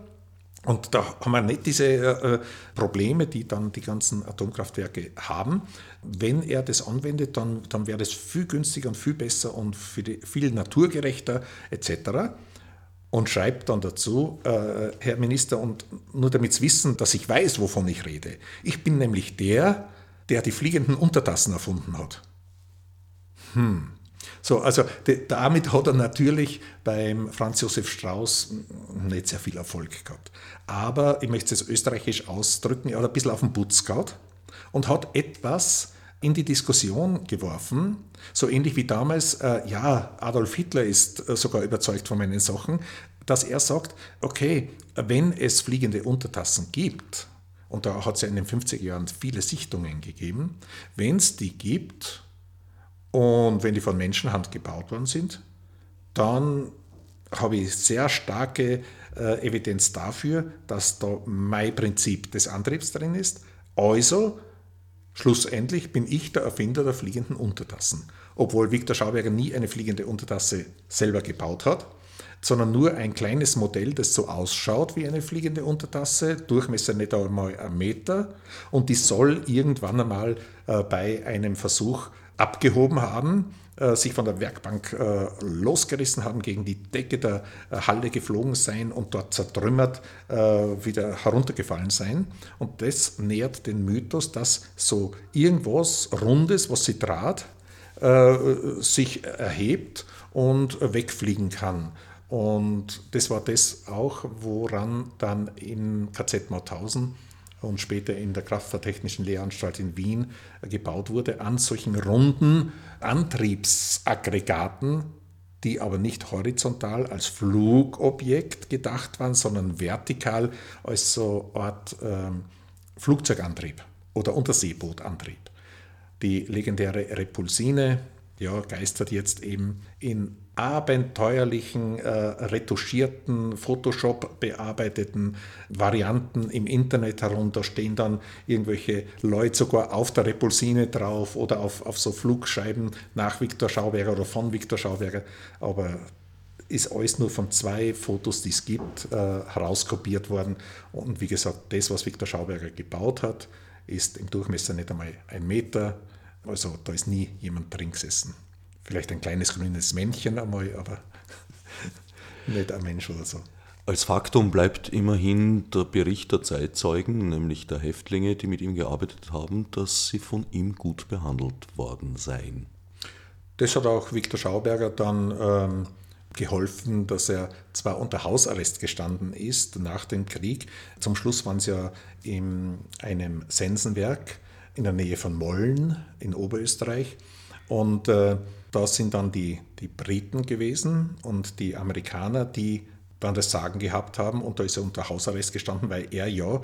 und da haben wir nicht diese äh, Probleme, die dann die ganzen Atomkraftwerke haben. Wenn er das anwendet, dann, dann wäre das viel günstiger und viel besser und die, viel naturgerechter etc. Und schreibt dann dazu, äh, Herr Minister, und nur damit Sie wissen, dass ich weiß, wovon ich rede. Ich bin nämlich der, der die fliegenden Untertassen erfunden hat. Hm. So, also damit hat er natürlich beim Franz Josef Strauß nicht sehr viel Erfolg gehabt. Aber ich möchte es österreichisch ausdrücken, er hat ein bisschen auf den Putz gehabt und hat etwas in die Diskussion geworfen, so ähnlich wie damals, äh, ja, Adolf Hitler ist äh, sogar überzeugt von meinen Sachen, dass er sagt, okay, wenn es fliegende Untertassen gibt, und da hat es ja in den 50er Jahren viele Sichtungen gegeben, wenn es die gibt und wenn die von Menschenhand gebaut worden sind, dann habe ich sehr starke äh, Evidenz dafür, dass da mein Prinzip des Antriebs drin ist. Also, schlussendlich bin ich der Erfinder der fliegenden Untertassen. Obwohl Viktor Schauberger nie eine fliegende Untertasse selber gebaut hat, sondern nur ein kleines Modell, das so ausschaut wie eine fliegende Untertasse, Durchmesser nicht einmal ein Meter und die soll irgendwann einmal äh, bei einem Versuch abgehoben haben äh, sich von der Werkbank äh, losgerissen haben, gegen die Decke der äh, Halle geflogen sein und dort zertrümmert wieder heruntergefallen sein. Und das nährt den Mythos, dass so irgendwas Rundes, was sie draht, sich erhebt und wegfliegen kann. Und das war das auch, woran dann in KZ Mauthausen und später in der Kraftfahrtechnischen Lehranstalt in Wien gebaut wurde, an solchen runden Antriebsaggregaten, die aber nicht horizontal als Flugobjekt gedacht waren, sondern vertikal als so Art ähm, Flugzeugantrieb oder Unterseebootantrieb. Die legendäre Repulsine ja, geistert jetzt eben in abenteuerlichen, äh, retuschierten, Photoshop bearbeiteten Varianten im Internet herum. Da stehen dann irgendwelche Leute sogar auf der Repulsine drauf oder auf, auf so Flugscheiben nach Viktor Schauberger oder von Viktor Schauberger. Aber ist alles nur von zwei Fotos, die es gibt, äh, herauskopiert worden. Und wie gesagt, das, was Viktor Schauberger gebaut hat, ist im Durchmesser nicht einmal ein Meter. Also da ist nie jemand drin gesessen. Vielleicht ein kleines grünes Männchen einmal, aber *laughs* nicht ein Mensch oder so. Als Faktum bleibt immerhin der Bericht der Zeitzeugen, nämlich der Häftlinge, die mit ihm gearbeitet haben, dass sie von ihm gut behandelt worden seien. Das hat auch Viktor Schauberger dann ähm, geholfen, dass er zwar unter Hausarrest gestanden ist nach dem Krieg, zum Schluss waren sie ja in einem Sensenwerk in der Nähe von Molln in Oberösterreich und äh, da sind dann die, die Briten gewesen und die Amerikaner, die dann das Sagen gehabt haben. Und da ist er unter Hausarrest gestanden, weil er ja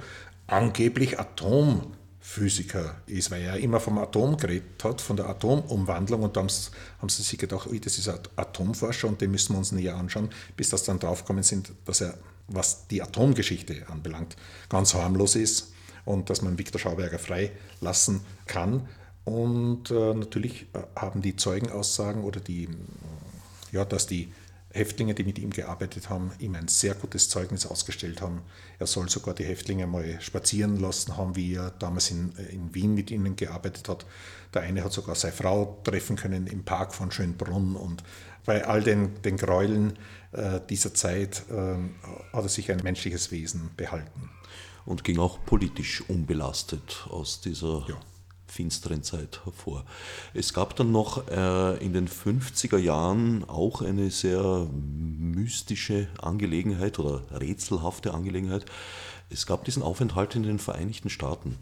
angeblich Atomphysiker ist, weil er immer vom Atom geredet hat, von der Atomumwandlung. Und da haben sie sich gedacht, das ist ein Atomforscher und den müssen wir uns näher anschauen, bis das dann draufgekommen sind, dass er, was die Atomgeschichte anbelangt, ganz harmlos ist und dass man Viktor Schauberger freilassen kann. Und äh, natürlich äh, haben die Zeugenaussagen oder die, ja, dass die Häftlinge, die mit ihm gearbeitet haben, ihm ein sehr gutes Zeugnis ausgestellt haben. Er soll sogar die Häftlinge mal spazieren lassen haben, wie er damals in, äh, in Wien mit ihnen gearbeitet hat. Der eine hat sogar seine Frau treffen können im Park von Schönbrunn und bei all den, den Gräueln äh, dieser Zeit äh, hat er sich ein menschliches Wesen behalten. Und ging auch politisch unbelastet aus dieser ja finsteren Zeit hervor. Es gab dann noch äh, in den 50er Jahren auch eine sehr mystische Angelegenheit oder rätselhafte Angelegenheit. Es gab diesen Aufenthalt in den Vereinigten Staaten.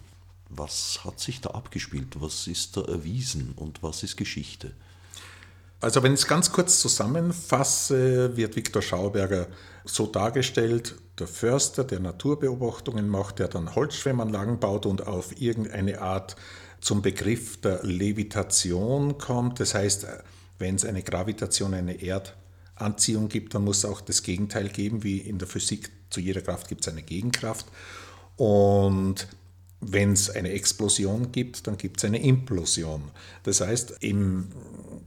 Was hat sich da abgespielt? Was ist da erwiesen und was ist Geschichte? Also wenn ich es ganz kurz zusammenfasse, wird Viktor Schauberger so dargestellt, der Förster, der Naturbeobachtungen macht, der dann Holzschwemmanlagen baut und auf irgendeine Art zum Begriff der Levitation kommt. Das heißt, wenn es eine Gravitation, eine Erdanziehung gibt, dann muss es auch das Gegenteil geben, wie in der Physik. Zu jeder Kraft gibt es eine Gegenkraft. Und wenn es eine Explosion gibt, dann gibt es eine Implosion. Das heißt, im,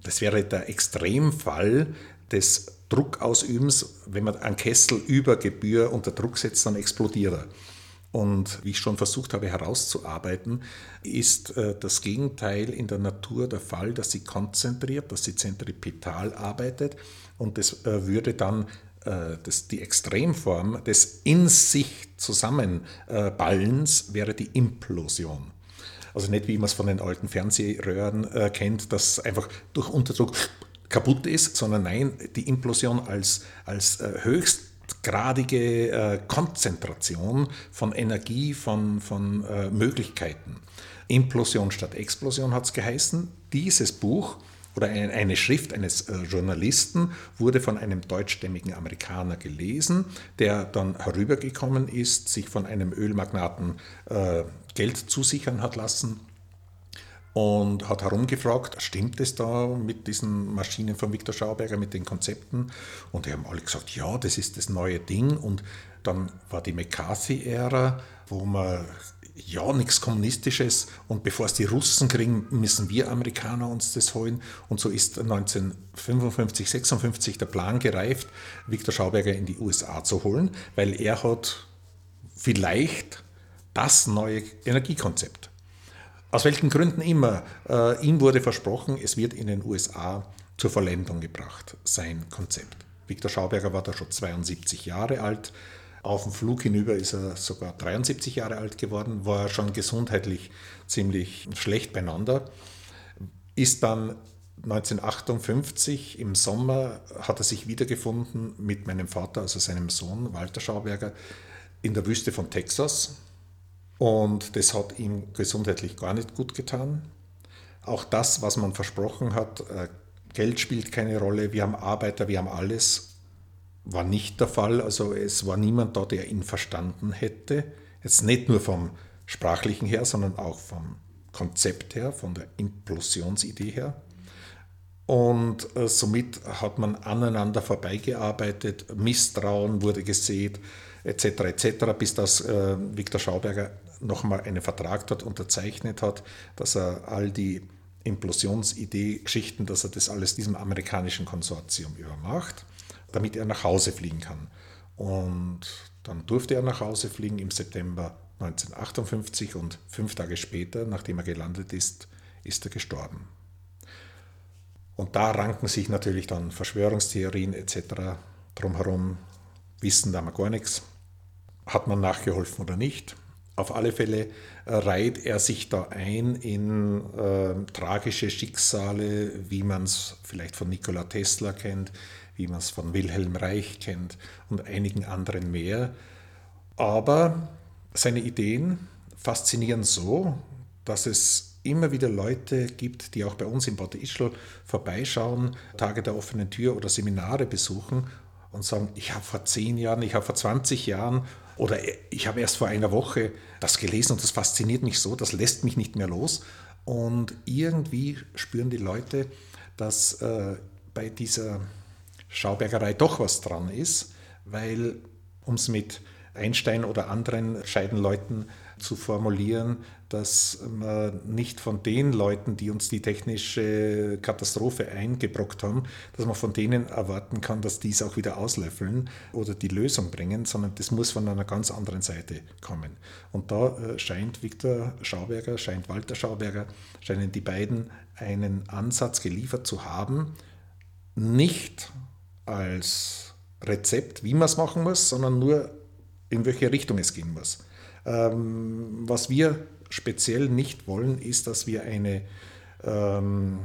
das wäre der Extremfall des Druckausübens, wenn man einen Kessel über Gebühr unter Druck setzt, dann explodiert er. Und wie ich schon versucht habe herauszuarbeiten, ist äh, das Gegenteil in der Natur der Fall, dass sie konzentriert, dass sie zentripetal arbeitet und das äh, würde dann äh, das, die Extremform des in sich Zusammenballens wäre die Implosion. Also nicht wie man es von den alten Fernsehröhren kennt, dass einfach durch Unterdruck kaputt ist, sondern nein, die Implosion als, als höchst gradige äh, Konzentration von Energie, von, von äh, Möglichkeiten. Implosion statt Explosion hat es geheißen. Dieses Buch oder eine Schrift eines äh, Journalisten wurde von einem deutschstämmigen Amerikaner gelesen, der dann herübergekommen ist, sich von einem Ölmagnaten äh, Geld zusichern hat lassen und hat herumgefragt, stimmt es da mit diesen Maschinen von Viktor Schauberger, mit den Konzepten? Und die haben alle gesagt, ja, das ist das neue Ding. Und dann war die McCarthy-Ära, wo man ja, nichts Kommunistisches und bevor es die Russen kriegen, müssen wir Amerikaner uns das holen. Und so ist 1955, 56 der Plan gereift, Viktor Schauberger in die USA zu holen, weil er hat vielleicht das neue Energiekonzept. Aus welchen Gründen immer, äh, ihm wurde versprochen, es wird in den USA zur Vollendung gebracht, sein Konzept. Viktor Schauberger war da schon 72 Jahre alt, auf dem Flug hinüber ist er sogar 73 Jahre alt geworden, war schon gesundheitlich ziemlich schlecht beieinander. Ist dann 1958 im Sommer hat er sich wiedergefunden mit meinem Vater, also seinem Sohn Walter Schauberger, in der Wüste von Texas. Und das hat ihm gesundheitlich gar nicht gut getan. Auch das, was man versprochen hat, äh, Geld spielt keine Rolle, wir haben Arbeiter, wir haben alles, war nicht der Fall. Also es war niemand da, der ihn verstanden hätte. Jetzt nicht nur vom sprachlichen her, sondern auch vom Konzept her, von der Implosionsidee her. Und äh, somit hat man aneinander vorbeigearbeitet, Misstrauen wurde gesät, etc., etc., bis das äh, Viktor Schauberger nochmal einen Vertrag dort unterzeichnet hat, dass er all die Implosionsidee-Geschichten, dass er das alles diesem amerikanischen Konsortium übermacht damit er nach Hause fliegen kann. Und dann durfte er nach Hause fliegen im September 1958 und fünf Tage später, nachdem er gelandet ist, ist er gestorben. Und da ranken sich natürlich dann Verschwörungstheorien etc. drumherum, wissen da mal gar nichts. Hat man nachgeholfen oder nicht? Auf alle Fälle reiht er sich da ein in äh, tragische Schicksale, wie man es vielleicht von Nikola Tesla kennt, wie man es von Wilhelm Reich kennt und einigen anderen mehr. Aber seine Ideen faszinieren so, dass es immer wieder Leute gibt, die auch bei uns im Bad Ischl vorbeischauen, Tage der offenen Tür oder Seminare besuchen und sagen, ich habe vor zehn Jahren, ich habe vor 20 Jahren oder ich habe erst vor einer Woche das gelesen und das fasziniert mich so, das lässt mich nicht mehr los. Und irgendwie spüren die Leute, dass äh, bei dieser Schaubergerei doch was dran ist, weil, um es mit Einstein oder anderen Scheidenleuten zu formulieren, dass man nicht von den Leuten, die uns die technische Katastrophe eingebrockt haben, dass man von denen erwarten kann, dass die es auch wieder auslöffeln oder die Lösung bringen, sondern das muss von einer ganz anderen Seite kommen. Und da äh, scheint Viktor Schauberger, scheint Walter Schauberger, scheinen die beiden einen Ansatz geliefert zu haben, nicht als Rezept, wie man es machen muss, sondern nur in welche Richtung es gehen muss. Ähm, was wir speziell nicht wollen, ist, dass wir eine ähm,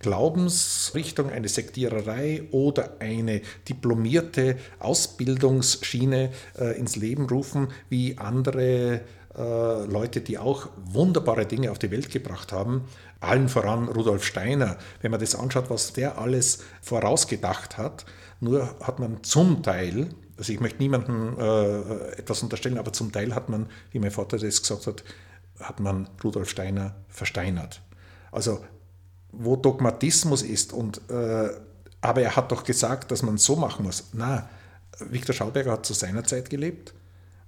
Glaubensrichtung, eine Sektiererei oder eine diplomierte Ausbildungsschiene äh, ins Leben rufen, wie andere äh, Leute, die auch wunderbare Dinge auf die Welt gebracht haben. Allen voran Rudolf Steiner. Wenn man das anschaut, was der alles vorausgedacht hat, nur hat man zum Teil, also ich möchte niemandem äh, etwas unterstellen, aber zum Teil hat man, wie mein Vater das gesagt hat, hat man Rudolf Steiner versteinert. Also wo Dogmatismus ist und äh, aber er hat doch gesagt, dass man so machen muss. Na, Viktor Schauberger hat zu seiner Zeit gelebt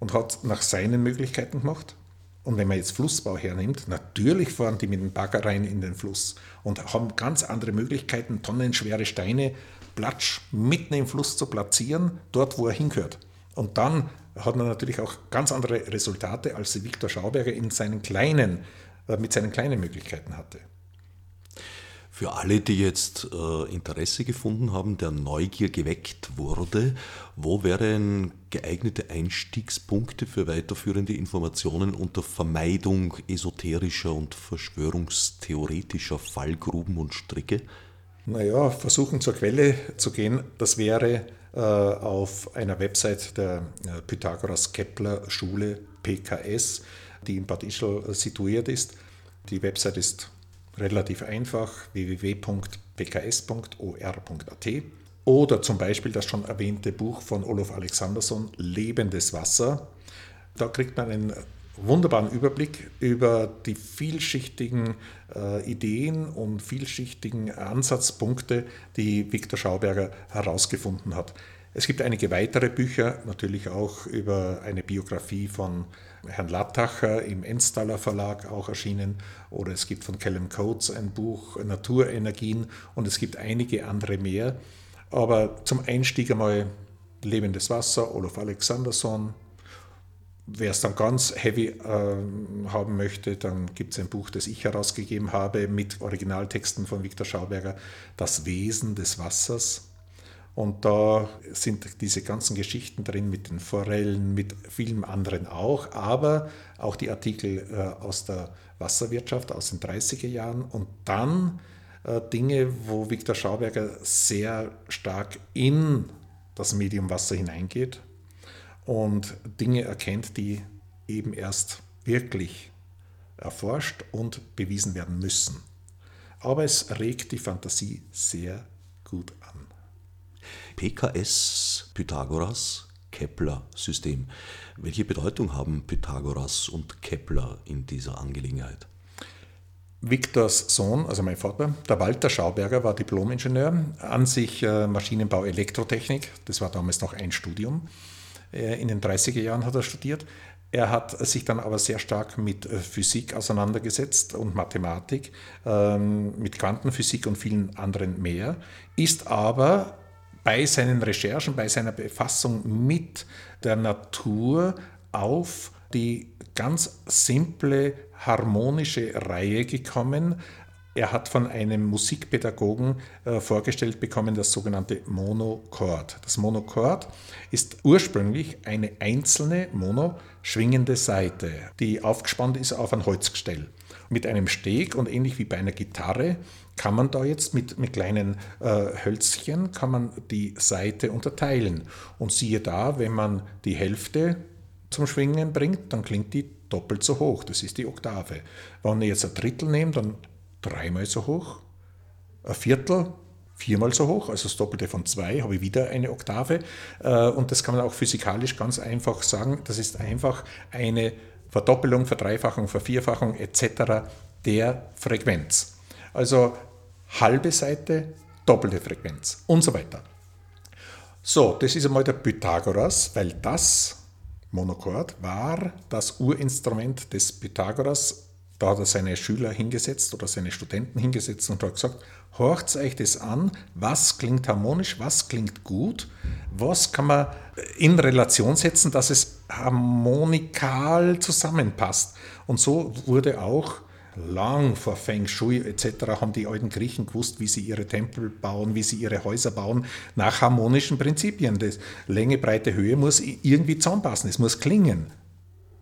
und hat nach seinen Möglichkeiten gemacht. Und wenn man jetzt Flussbau hernimmt, natürlich fahren die mit dem Bagger rein in den Fluss und haben ganz andere Möglichkeiten, tonnenschwere Steine platsch mitten im Fluss zu platzieren, dort wo er hingehört. Und dann hat man natürlich auch ganz andere Resultate, als Viktor Schauberger in seinen kleinen, äh, mit seinen kleinen Möglichkeiten hatte. Für alle, die jetzt äh, Interesse gefunden haben, der Neugier geweckt wurde, wo wären geeignete Einstiegspunkte für weiterführende Informationen unter Vermeidung esoterischer und verschwörungstheoretischer Fallgruben und Stricke? Naja, versuchen zur Quelle zu gehen, das wäre auf einer Website der äh, Pythagoras Kepler Schule PKS, die in Bad Ischl situiert ist. Die Website ist relativ einfach, www pks.or.at oder zum Beispiel das schon erwähnte Buch von Olof Alexandersson, Lebendes Wasser. Da kriegt man einen wunderbaren Überblick über die vielschichtigen äh, Ideen und vielschichtigen Ansatzpunkte, die Viktor Schauberger herausgefunden hat. Es gibt einige weitere Bücher, natürlich auch über eine Biografie von Herrn Lattacher im Enstaller Verlag auch erschienen. Oder es gibt von Callum Coates ein Buch Naturenergien und es gibt einige andere mehr. Aber zum Einstieg einmal Lebendes Wasser, Olof Alexanderson, Wer es dann ganz heavy äh, haben möchte, dann gibt es ein Buch, das ich herausgegeben habe mit Originaltexten von Viktor Schauberger, Das Wesen des Wassers. Und da sind diese ganzen Geschichten drin mit den Forellen, mit vielen anderen auch, aber auch die Artikel äh, aus der Wasserwirtschaft aus den 30er Jahren und dann äh, Dinge, wo Viktor Schauberger sehr stark in das Medium Wasser hineingeht und Dinge erkennt, die eben erst wirklich erforscht und bewiesen werden müssen. Aber es regt die Fantasie sehr gut an. PKS, Pythagoras, Kepler-System. Welche Bedeutung haben Pythagoras und Kepler in dieser Angelegenheit? Viktors Sohn, also mein Vater, der Walter Schauberger, war Diplomingenieur, an sich äh, Maschinenbau, Elektrotechnik, das war damals noch ein Studium. Äh, in den 30er Jahren hat er studiert. Er hat sich dann aber sehr stark mit äh, Physik auseinandergesetzt und Mathematik, ähm, mit Quantenphysik und vielen anderen mehr, ist aber bei seinen Recherchen, bei seiner Befassung mit der Natur auf die ganz simple harmonische Reihe gekommen, er hat von einem Musikpädagogen äh, vorgestellt bekommen das sogenannte Monochord. Das Monochord ist ursprünglich eine einzelne mono-schwingende Saite, die aufgespannt ist auf ein Holzgestell. Mit einem Steg und ähnlich wie bei einer Gitarre kann man da jetzt mit, mit kleinen äh, Hölzchen kann man die Saite unterteilen. Und siehe da, wenn man die Hälfte zum Schwingen bringt, dann klingt die doppelt so hoch. Das ist die Oktave. Wenn ich jetzt ein Drittel nehme, dann dreimal so hoch, ein Viertel viermal so hoch, also das Doppelte von zwei, habe ich wieder eine Oktave. Äh, und das kann man auch physikalisch ganz einfach sagen. Das ist einfach eine Verdoppelung, Verdreifachung, Vervierfachung etc. der Frequenz. Also halbe Seite, doppelte Frequenz und so weiter. So, das ist einmal der Pythagoras, weil das Monochord war das Urinstrument des Pythagoras da hat er seine Schüler hingesetzt oder seine Studenten hingesetzt und hat gesagt, horcht euch das an, was klingt harmonisch, was klingt gut, was kann man in Relation setzen, dass es harmonikal zusammenpasst. Und so wurde auch lang vor Feng Shui etc. haben die alten Griechen gewusst, wie sie ihre Tempel bauen, wie sie ihre Häuser bauen, nach harmonischen Prinzipien. Das Länge, Breite, Höhe muss irgendwie zusammenpassen, es muss klingen.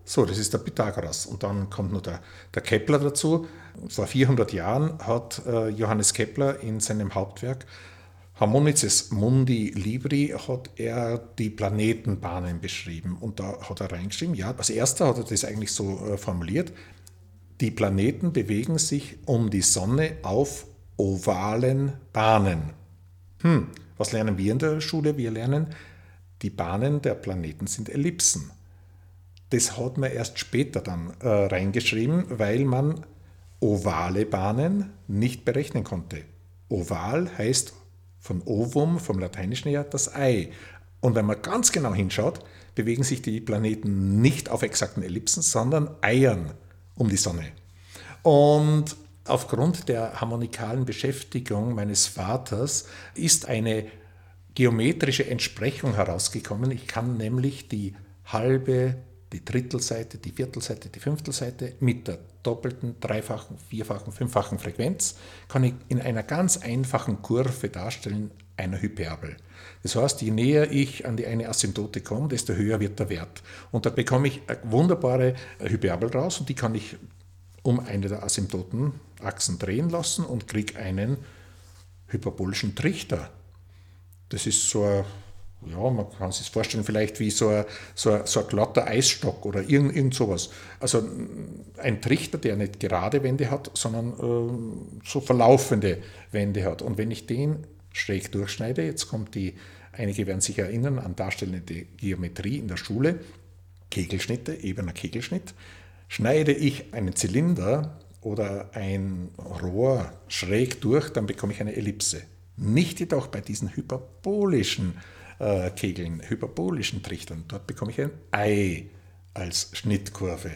So, das ist der Pythagoras. Und dann kommt noch der, der Kepler dazu. Vor 400 Jahren hat äh, Johannes Kepler in seinem Hauptwerk Harmonices Mundi Libri hat er die Planetenbahnen beschrieben. Und da hat er reingeschrieben, ja, als erster hat er das eigentlich so äh, formuliert, die Planeten bewegen sich um die Sonne auf ovalen Bahnen. Hm, was lernen wir in der Schule? Wir lernen, die Bahnen der Planeten sind Ellipsen. Das hat man erst später dann äh, reingeschrieben, weil man ovale Bahnen nicht berechnen konnte. Oval heißt von Ovum, vom Lateinischen her, das Ei. Und wenn man ganz genau hinschaut, bewegen sich die Planeten nicht auf exakten Ellipsen, sondern eiern um die Sonne. Und aufgrund der harmonikalen Beschäftigung meines Vaters ist eine geometrische Entsprechung herausgekommen. Ich kann nämlich die halbe die Drittelseite, die Viertelseite, die Fünftelseite mit der doppelten, dreifachen, vierfachen, fünffachen Frequenz kann ich in einer ganz einfachen Kurve darstellen, einer Hyperbel. Das heißt, je näher ich an die eine Asymptote komme, desto höher wird der Wert. Und da bekomme ich eine wunderbare Hyperbel raus und die kann ich um eine der Asymptotenachsen drehen lassen und kriege einen hyperbolischen Trichter. Das ist so ein ja, man kann sich vorstellen, vielleicht wie so ein, so ein, so ein glatter Eisstock oder irgend, irgend sowas. Also ein Trichter, der nicht gerade Wände hat, sondern äh, so verlaufende Wände hat. Und wenn ich den schräg durchschneide, jetzt kommt die, einige werden sich erinnern an darstellende Geometrie in der Schule, Kegelschnitte, ebener Kegelschnitt, schneide ich einen Zylinder oder ein Rohr schräg durch, dann bekomme ich eine Ellipse. Nicht jedoch bei diesen hyperbolischen äh, Kegeln, hyperbolischen Trichtern. Dort bekomme ich ein Ei als Schnittkurve.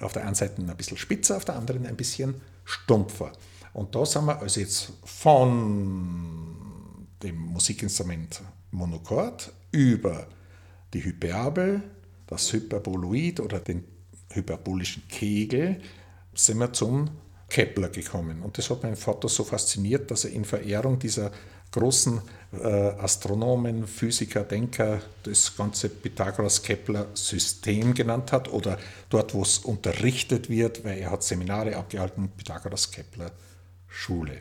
Auf der einen Seite ein bisschen spitzer, auf der anderen ein bisschen stumpfer. Und da sind wir also jetzt von dem Musikinstrument Monochord über die Hyperbel, das Hyperboloid oder den hyperbolischen Kegel sind wir zum Kepler gekommen. Und das hat meinen Vater so fasziniert, dass er in Verehrung dieser großen äh, Astronomen, Physiker, Denker das ganze Pythagoras-Kepler-System genannt hat oder dort, wo es unterrichtet wird, weil er hat Seminare abgehalten, Pythagoras-Kepler-Schule.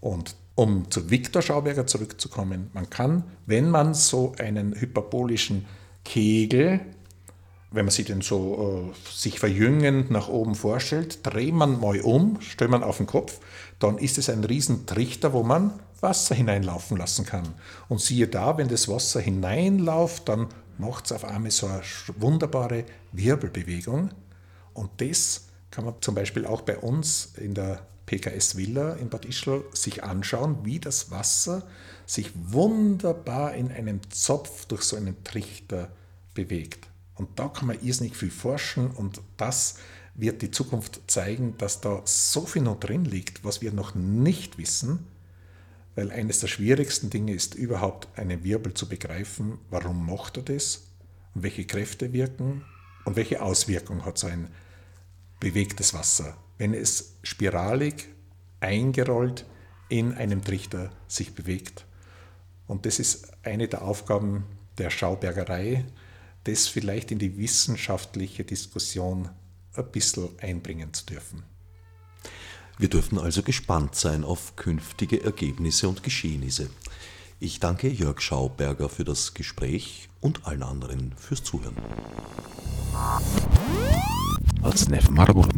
Und um zu Viktor Schauberger zurückzukommen, man kann, wenn man so einen hyperbolischen Kegel wenn man sich den so äh, sich verjüngend nach oben vorstellt, dreht man mal um, stellt man auf den Kopf, dann ist es ein Riesentrichter, wo man Wasser hineinlaufen lassen kann. Und siehe da, wenn das Wasser hineinläuft, dann macht es auf einmal so eine wunderbare Wirbelbewegung. Und das kann man zum Beispiel auch bei uns in der PKS Villa in Bad Ischl sich anschauen, wie das Wasser sich wunderbar in einem Zopf durch so einen Trichter bewegt. Und da kann man irrsinnig viel forschen und das wird die Zukunft zeigen, dass da so viel noch drin liegt, was wir noch nicht wissen, weil eines der schwierigsten Dinge ist überhaupt einen Wirbel zu begreifen, warum macht er das und welche Kräfte wirken und welche Auswirkung hat so ein bewegtes Wasser, wenn es spiralig eingerollt in einem Trichter sich bewegt. Und das ist eine der Aufgaben der Schaubergerei, das vielleicht in die wissenschaftliche Diskussion ein bisschen einbringen zu dürfen. Wir dürfen also gespannt sein auf künftige Ergebnisse und Geschehnisse. Ich danke Jörg Schauberger für das Gespräch und allen anderen fürs Zuhören. Nef Marburg